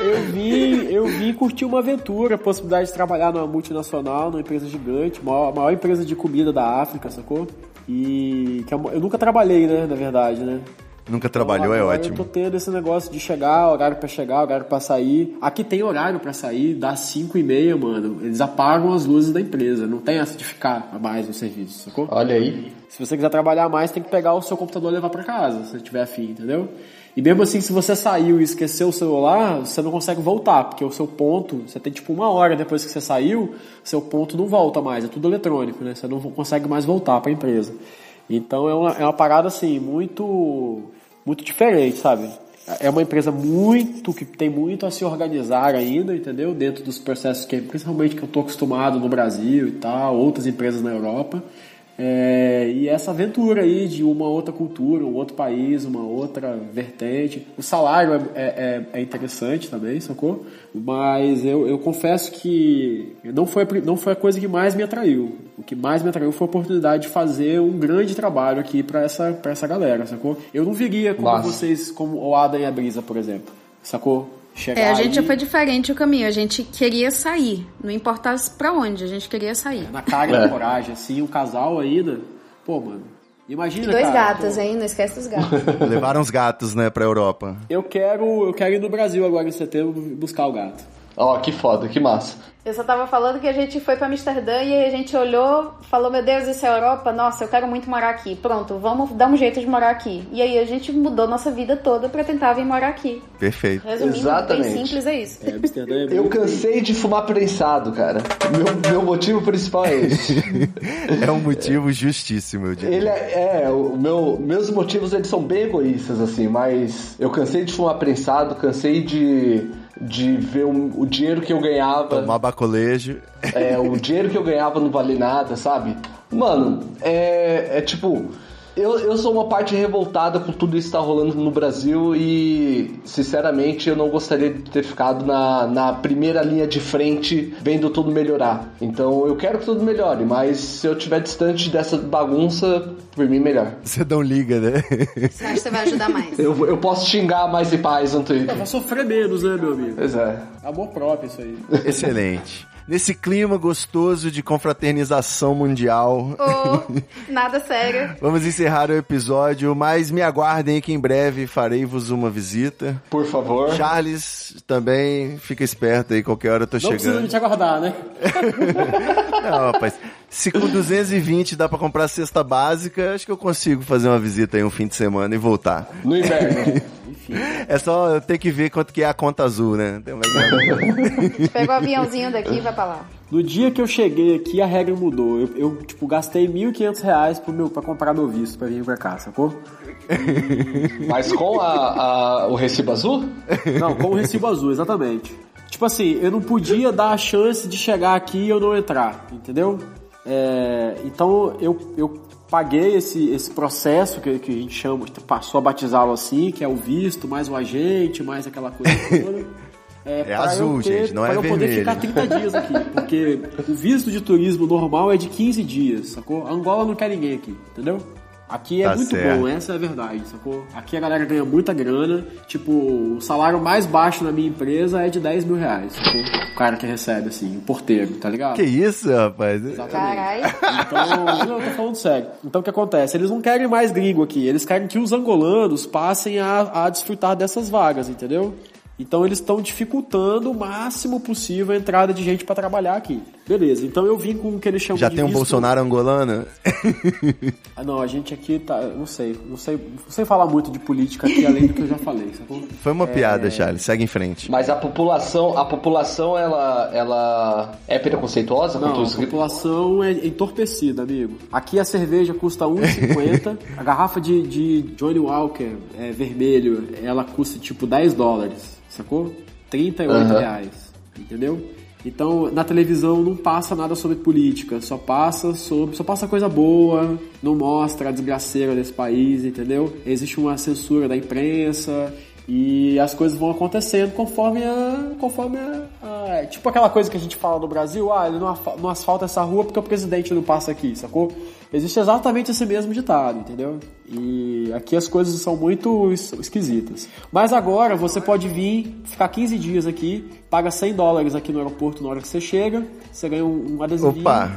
S6: Eu vim, eu vim curtir uma aventura, a possibilidade de trabalhar numa multinacional, numa empresa gigante, maior, maior empresa de comida da África, sacou? E que é eu nunca trabalhei, né, na verdade, né?
S3: Nunca trabalhou, é
S6: Agora
S3: ótimo.
S6: Eu tô tendo esse negócio de chegar, horário pra chegar, horário pra sair. Aqui tem horário pra sair, dá 5 e meia, mano. Eles apagam as luzes da empresa. Não tem essa de ficar a mais no serviço, sacou?
S4: Olha aí.
S6: Se você quiser trabalhar mais, tem que pegar o seu computador e levar pra casa, se você tiver afim, entendeu? E mesmo assim, se você saiu e esqueceu o celular, você não consegue voltar, porque o seu ponto, você tem tipo uma hora depois que você saiu, seu ponto não volta mais, é tudo eletrônico, né? Você não consegue mais voltar pra empresa. Então é uma, é uma parada assim, muito, muito diferente, sabe? É uma empresa muito, que tem muito a se organizar ainda, entendeu? Dentro dos processos que, principalmente que eu tô acostumado no Brasil e tal, outras empresas na Europa. É, e essa aventura aí de uma outra cultura, um outro país, uma outra vertente. O salário é, é, é interessante também, sacou? Mas eu, eu confesso que não foi, não foi a coisa que mais me atraiu. O que mais me atraiu foi a oportunidade de fazer um grande trabalho aqui pra essa, pra essa galera, sacou? Eu não viria como
S4: Massa.
S6: vocês, como o Adam e a Brisa, por exemplo, sacou? Chegar
S5: É, a gente já foi diferente o caminho. A gente queria sair. Não importasse pra onde, a gente queria sair.
S6: na cara e na coragem, assim, um casal ainda. Pô, mano, imagina.
S5: E dois
S6: cara,
S5: gatos,
S6: pô,
S5: hein? Não esquece dos gatos. [LAUGHS]
S3: Levaram os gatos, né, pra Europa.
S6: Eu quero, eu quero ir no Brasil agora em setembro buscar o gato.
S4: Ó, que foda, que massa.
S5: Eu só tava falando que a gente foi pra Amsterdã e aí a gente olhou, falou, meu Deus, isso é Europa? Nossa, eu quero muito morar aqui. Pronto, vamos dar um jeito de morar aqui. E aí a gente mudou nossa vida toda pra tentar vir morar aqui.
S3: Perfeito.
S5: Resumindo,
S4: Exatamente.
S5: bem simples é isso.
S6: É, Amsterdã é [LAUGHS]
S4: Eu cansei de fumar prensado, cara. Meu, meu motivo principal é esse. [LAUGHS]
S3: É um motivo justíssimo, eu diria.
S4: Ele é, é, o meu, meus motivos eles são bem egoístas, assim, mas eu cansei de fumar prensado, cansei de, de ver o, o dinheiro que eu ganhava.
S3: Tomar bacolejo.
S4: É, o dinheiro que eu ganhava não vale nada, sabe? Mano, é, é tipo. Eu, eu sou uma parte revoltada com tudo isso que tá rolando no Brasil e, sinceramente, eu não gostaria de ter ficado na, na primeira linha de frente vendo tudo melhorar. Então eu quero que tudo melhore, mas se eu estiver distante dessa bagunça, por mim, melhor.
S3: Você não liga, né?
S5: Você acha que você vai ajudar mais?
S4: Eu, eu posso xingar mais em paz no Twitter.
S6: Vai sofrer menos, né, meu amigo?
S4: Pois é.
S6: Amor próprio isso aí.
S3: Excelente. Nesse clima gostoso de confraternização mundial,
S5: Ô, [LAUGHS] nada sério.
S3: vamos encerrar o episódio, mas me aguardem que em breve farei-vos uma visita.
S4: Por favor.
S3: Charles também, fica esperto aí, qualquer hora eu tô
S6: Não precisa
S3: chegando.
S6: de te aguardar, né? [LAUGHS]
S3: Não, rapaz. Se com 220 dá pra comprar cesta básica, acho que eu consigo fazer uma visita aí um fim de semana e voltar.
S4: No inverno. [LAUGHS]
S3: É só eu ter que ver quanto que é a conta azul, né? Tem mais-
S5: Pega o aviãozinho daqui e vai pra lá.
S6: No dia que eu cheguei aqui, a regra mudou. Eu, eu, tipo, gastei 1.500 reais pro meu, pra comprar meu visto pra vir pra cá, sacou?
S4: Mas com a, a- o recibo azul?
S6: Não, com o recibo azul, exatamente. Tipo assim, eu não podia dar a chance de chegar aqui e eu não entrar, entendeu? É, então eu, eu paguei esse, esse processo que, que a gente chama, passou a batizá-lo assim, que é o visto, mais o agente, mais aquela coisa [LAUGHS] toda.
S3: É
S6: pra
S3: azul,
S6: ter-
S3: gente, não é
S6: pra eu poder
S3: vermelho.
S6: ficar 30 dias aqui. Porque o visto de turismo normal é de 15 dias, sacou? A Angola não quer ninguém aqui, entendeu? Aqui é
S3: Tá
S6: muito
S3: certo.
S6: bom, essa é a verdade, sacou? Aqui a galera ganha muita grana. Tipo, o salário mais baixo na minha empresa é de 10 mil reais, sacou? O cara que recebe, assim, o porteiro, tá ligado?
S3: Que isso, rapaz?
S5: Caralho.
S6: Então, não, eu tô falando sério. Então o que acontece? Eles não querem mais gringo aqui, eles querem que os angolanos passem a, a desfrutar dessas vagas, entendeu? Então eles estão dificultando o máximo possível a entrada de gente pra trabalhar aqui. Beleza, então eu vim com o que eles chamam
S3: Já
S6: de
S3: tem um
S6: visto-
S3: Bolsonaro angolano? [LAUGHS]
S6: Ah, não, a gente aqui tá. Não sei, não sei. Não sei falar muito de política aqui além do que eu já falei, sacou? [LAUGHS]
S3: Foi uma piada, Charles. Segue em frente.
S4: Mas a população, a população, ela, ela é preconceituosa
S6: Não, a população é entorpecida, amigo. Aqui a cerveja custa 1,50. [LAUGHS] a garrafa de, de Johnny Walker é, vermelho, ela custa tipo 10 dólares, sacou? 38
S4: Aham.
S6: reais, entendeu? Então, na televisão não passa nada sobre política, só passa sobre, só passa coisa boa, não mostra a desgraceira desse país, entendeu? Existe uma censura da imprensa e as coisas vão acontecendo conforme a. conforme a, a- tipo aquela coisa que a gente fala no Brasil, ah, ele não, não asfalta essa rua porque o presidente não passa aqui, sacou? Existe exatamente esse mesmo ditado, entendeu? E aqui as coisas são muito es- esquisitas. Mas agora você pode vir, ficar 15 dias aqui, paga 100 dólares aqui no aeroporto na hora que você chega, você ganha um, adesivinho,
S3: Opa.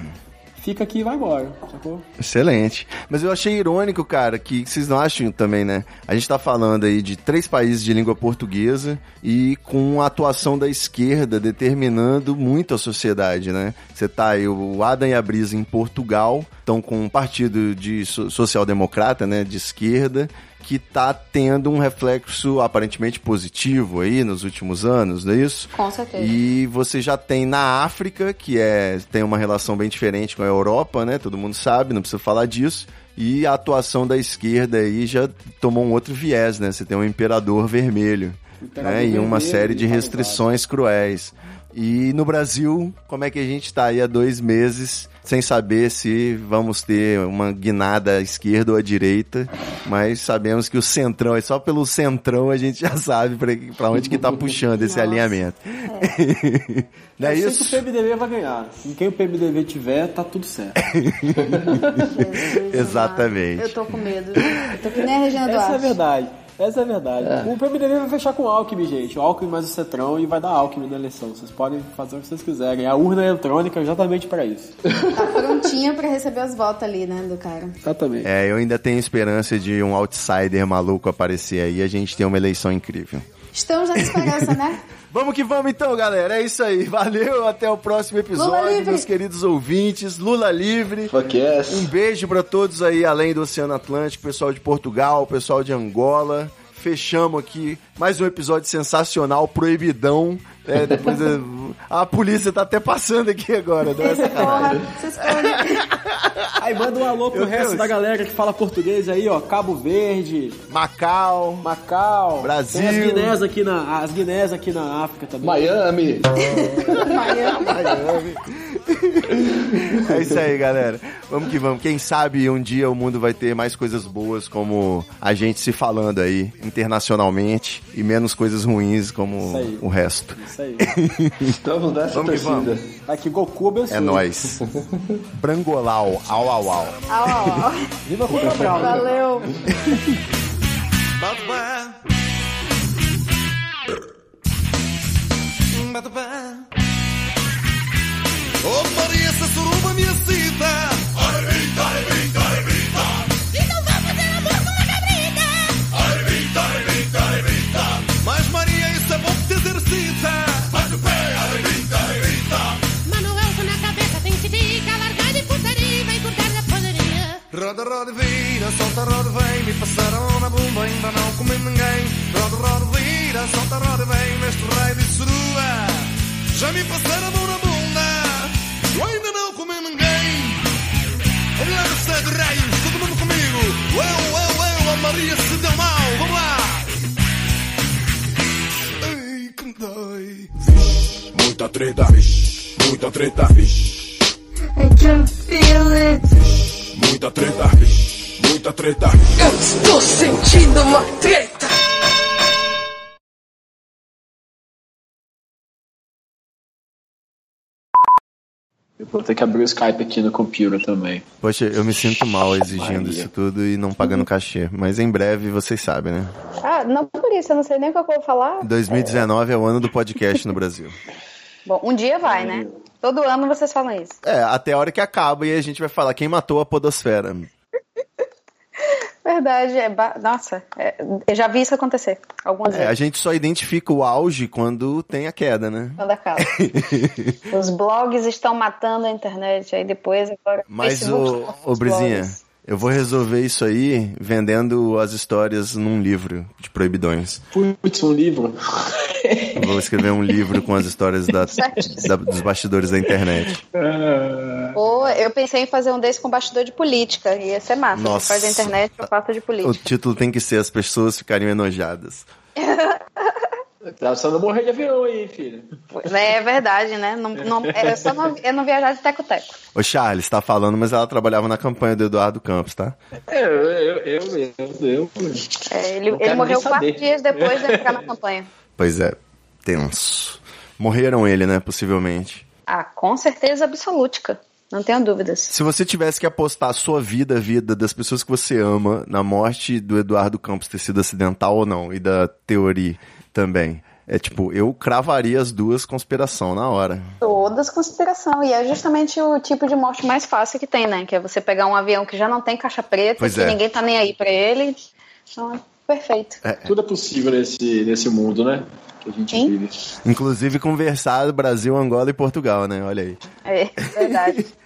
S6: Fica aqui e vai embora, sacou?
S3: Excelente. Mas eu achei irônico, cara, que vocês não acham também, né? A gente tá falando aí de três países de língua portuguesa e com a atuação da esquerda determinando muito a sociedade, né? Você tá aí, o Adam e a Brisa em Portugal, estão com um partido de so- social-democrata, né? De esquerda, que tá tendo um reflexo aparentemente positivo aí nos últimos anos, não é isso?
S5: Com certeza.
S3: E você já tem na África, que é tem uma relação bem diferente com a Europa, né? Todo mundo sabe, não precisa falar disso. E a atuação da esquerda aí já tomou um outro viés, né? Você tem um imperador vermelho,
S6: Imperador
S3: né? E uma
S6: vermelho
S3: série de
S6: e
S3: restrições cruéis. E no Brasil, como é que a gente tá aí há dois meses sem saber se vamos ter uma guinada à esquerda ou à direita, mas sabemos que o centrão, é só pelo centrão a gente já [LAUGHS] sabe pra- pra onde que tá puxando esse
S5: Nossa,
S3: alinhamento. [LAUGHS] Não é
S6: eu
S3: isso?
S6: sei que o PMDB vai ganhar. Em quem o PMDB tiver, tá tudo certo.
S5: Jesus [LAUGHS]
S3: Exatamente.
S5: Eu tô com medo. Eu tô que nem a Regina
S6: Essa é a
S5: Duarte.
S6: verdade. Essa é a verdade. O PMDB vai fechar com o Alckmin, gente. O Alckmin mais o Cetrão e vai dar Alckmin na eleição. Vocês podem fazer o que vocês quiserem. A urna eletrônica é exatamente pra isso. [LAUGHS]
S5: Tá prontinha pra receber os votos ali, né, do cara.
S6: Exatamente.
S3: É, eu ainda tenho esperança de um outsider maluco aparecer aí e a gente ter uma eleição incrível.
S5: Estamos nessa esperança, né? [LAUGHS]
S3: Vamos que vamos então, galera. É isso aí. [LAUGHS] Valeu, até o próximo episódio, meus queridos ouvintes. Lula livre.
S4: Fuck yes.
S3: Um beijo pra todos aí além do Oceano Atlântico, pessoal de Portugal, pessoal de Angola. Fechamos aqui mais um episódio sensacional, proibidão. É, depois é, [LAUGHS] a polícia tá até passando aqui agora, não é sacanagem.
S5: Porra, vocês. [LAUGHS]
S6: Aí manda um alô pro
S3: Meu
S6: resto
S3: Deus.
S6: da galera que fala português aí, ó. Cabo Verde,
S3: Macau,
S6: Macau.
S3: Brasil.
S6: Tem as Guinés aqui na, as Guinés aqui na África também.
S4: Miami.
S3: Miami. É isso aí, galera. Vamos que vamos. Quem sabe um dia o mundo vai ter mais coisas boas como a gente se falando aí internacionalmente e menos coisas ruins como o resto.
S6: Isso aí.
S4: Estamos nessa
S3: Vamos que
S4: torcida.
S6: Aqui Goku abençoe.
S3: É nóis. [LAUGHS] Brangolau, au au au.
S5: Au, au, au.
S6: Viva?
S5: Valeu.
S7: When Oh Maria, essa suruba me excita Roda, roda, vira, solta, roda, vem. Me passaram na bunda, ainda não comi ninguém. Roda, roda, vira, solta, roda, vem. Neste raio de surua Já me passaram a mão na bunda. Eu ainda não comi ninguém. Olha lá no de raios, todo mundo comigo. Eu, eu, eu, a Maria se deu mal. Vamos lá. Ai, que me dói.
S1: Muita treta, vixe. Muita treta, vixe.
S2: I can feel it.
S1: Muita treta. Muita treta.
S2: Eu estou sentindo uma treta.
S6: Eu vou ter que abrir o Skype aqui no computer também.
S3: Poxa, eu me sinto mal exigindo
S6: Maria.
S3: isso tudo e não pagando cachê. Mas em breve vocês sabem, né?
S5: Ah, não por isso, eu não sei nem o que eu vou falar.
S3: 2019 é o ano do podcast no Brasil. [LAUGHS]
S5: Bom, um dia vai, né? Todo ano vocês falam isso.
S3: É, até a hora que acaba e a gente vai falar quem matou a podosfera.
S5: verdade. É ba- Nossa, é, eu já vi isso acontecer algumas
S3: É, a
S5: vezes.
S3: gente só identifica o auge quando tem a queda, né?
S5: Quando acaba. [LAUGHS] Os blogs estão matando a internet. Aí depois, agora.
S3: Mas,
S5: Facebook
S3: ô
S5: os
S3: Brizinha,
S5: blogs.
S3: eu vou resolver isso aí vendendo as histórias num livro de proibidões.
S6: Putz, um livro.
S3: Vou escrever um livro com as histórias da, da- dos bastidores da internet.
S5: Ou eu pensei em fazer um desse com bastidor de política. Ia ser massa.
S3: Nossa.
S5: Faz a internet, eu faço de
S3: O
S5: política.
S3: título tem que ser As Pessoas Ficariam Enojadas. [LAUGHS]
S6: Tá precisando morrer de avião aí, filho.
S5: É verdade, né? Não, não, é só não, é não viajar de teco-teco.
S3: Ô Charles, tá falando, mas ela trabalhava na campanha do Eduardo Campos, tá?
S6: Eu, eu, eu, eu, eu, eu.
S5: É, ele,
S6: Não
S5: ele morreu quatro dias depois de entrar na [LAUGHS] campanha.
S3: Pois é, tenso. Morreram ele, né? Possivelmente.
S5: Ah, com certeza absolútica. Não tenho dúvidas.
S3: Se você tivesse que apostar a sua vida, a vida das pessoas que você ama, na morte do Eduardo Campos ter sido acidental ou não, e da teoria também. É tipo, eu cravaria as duas conspiração na hora.
S5: Todas consideração. E é justamente o tipo de morte mais fácil que tem, né? Que é você pegar um avião que já não tem caixa preta,
S3: Pois
S5: que
S3: é.
S5: ninguém tá nem aí pra ele. Então é perfeito.
S6: Tudo é possível nesse, nesse mundo, né? Que a gente
S5: Sim.
S6: vive.
S3: Inclusive conversar Brasil, Angola e Portugal, né? Olha aí.
S5: É verdade. [LAUGHS]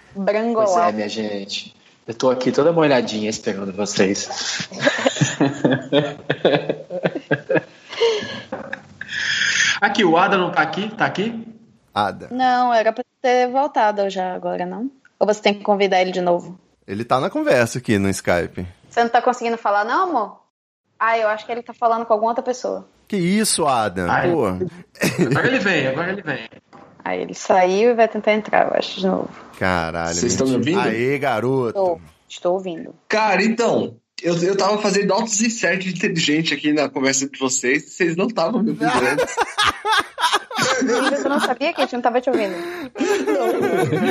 S6: Pois é, minha gente. Eu tô aqui toda molhadinha esperando vocês. [LAUGHS] aqui, o Ada não tá aqui? Tá aqui?
S3: Ada.
S5: Não, era pra ter voltado já agora, não? Ou você tem que convidar ele de novo?
S3: Ele tá na conversa aqui no Skype.
S5: Você não tá conseguindo falar, não, amor? Ah, eu acho que ele tá falando com alguma outra pessoa.
S3: Que isso, Adam?
S6: Ai.
S3: Pô.
S6: Agora ele vem, [LAUGHS] agora ele vem.
S5: Aí ele saiu e vai tentar entrar, eu acho, de novo.
S3: Caralho.
S4: Vocês estão me ouvindo?
S3: Aê, garoto.
S5: Estou, estou ouvindo.
S4: Cara, então, eu, eu tava fazendo altos insert inteligente aqui na conversa de vocês, vocês não estavam me ouvindo antes.
S5: Eu não sabia que a gente não tava te ouvindo.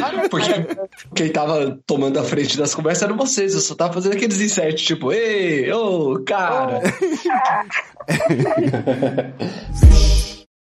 S5: Olha
S4: Porque
S5: só.
S4: quem tava tomando a frente das conversas eram vocês, eu só tava fazendo aqueles insert, tipo, ei, ô, cara.
S5: Oh. [LAUGHS] [LAUGHS]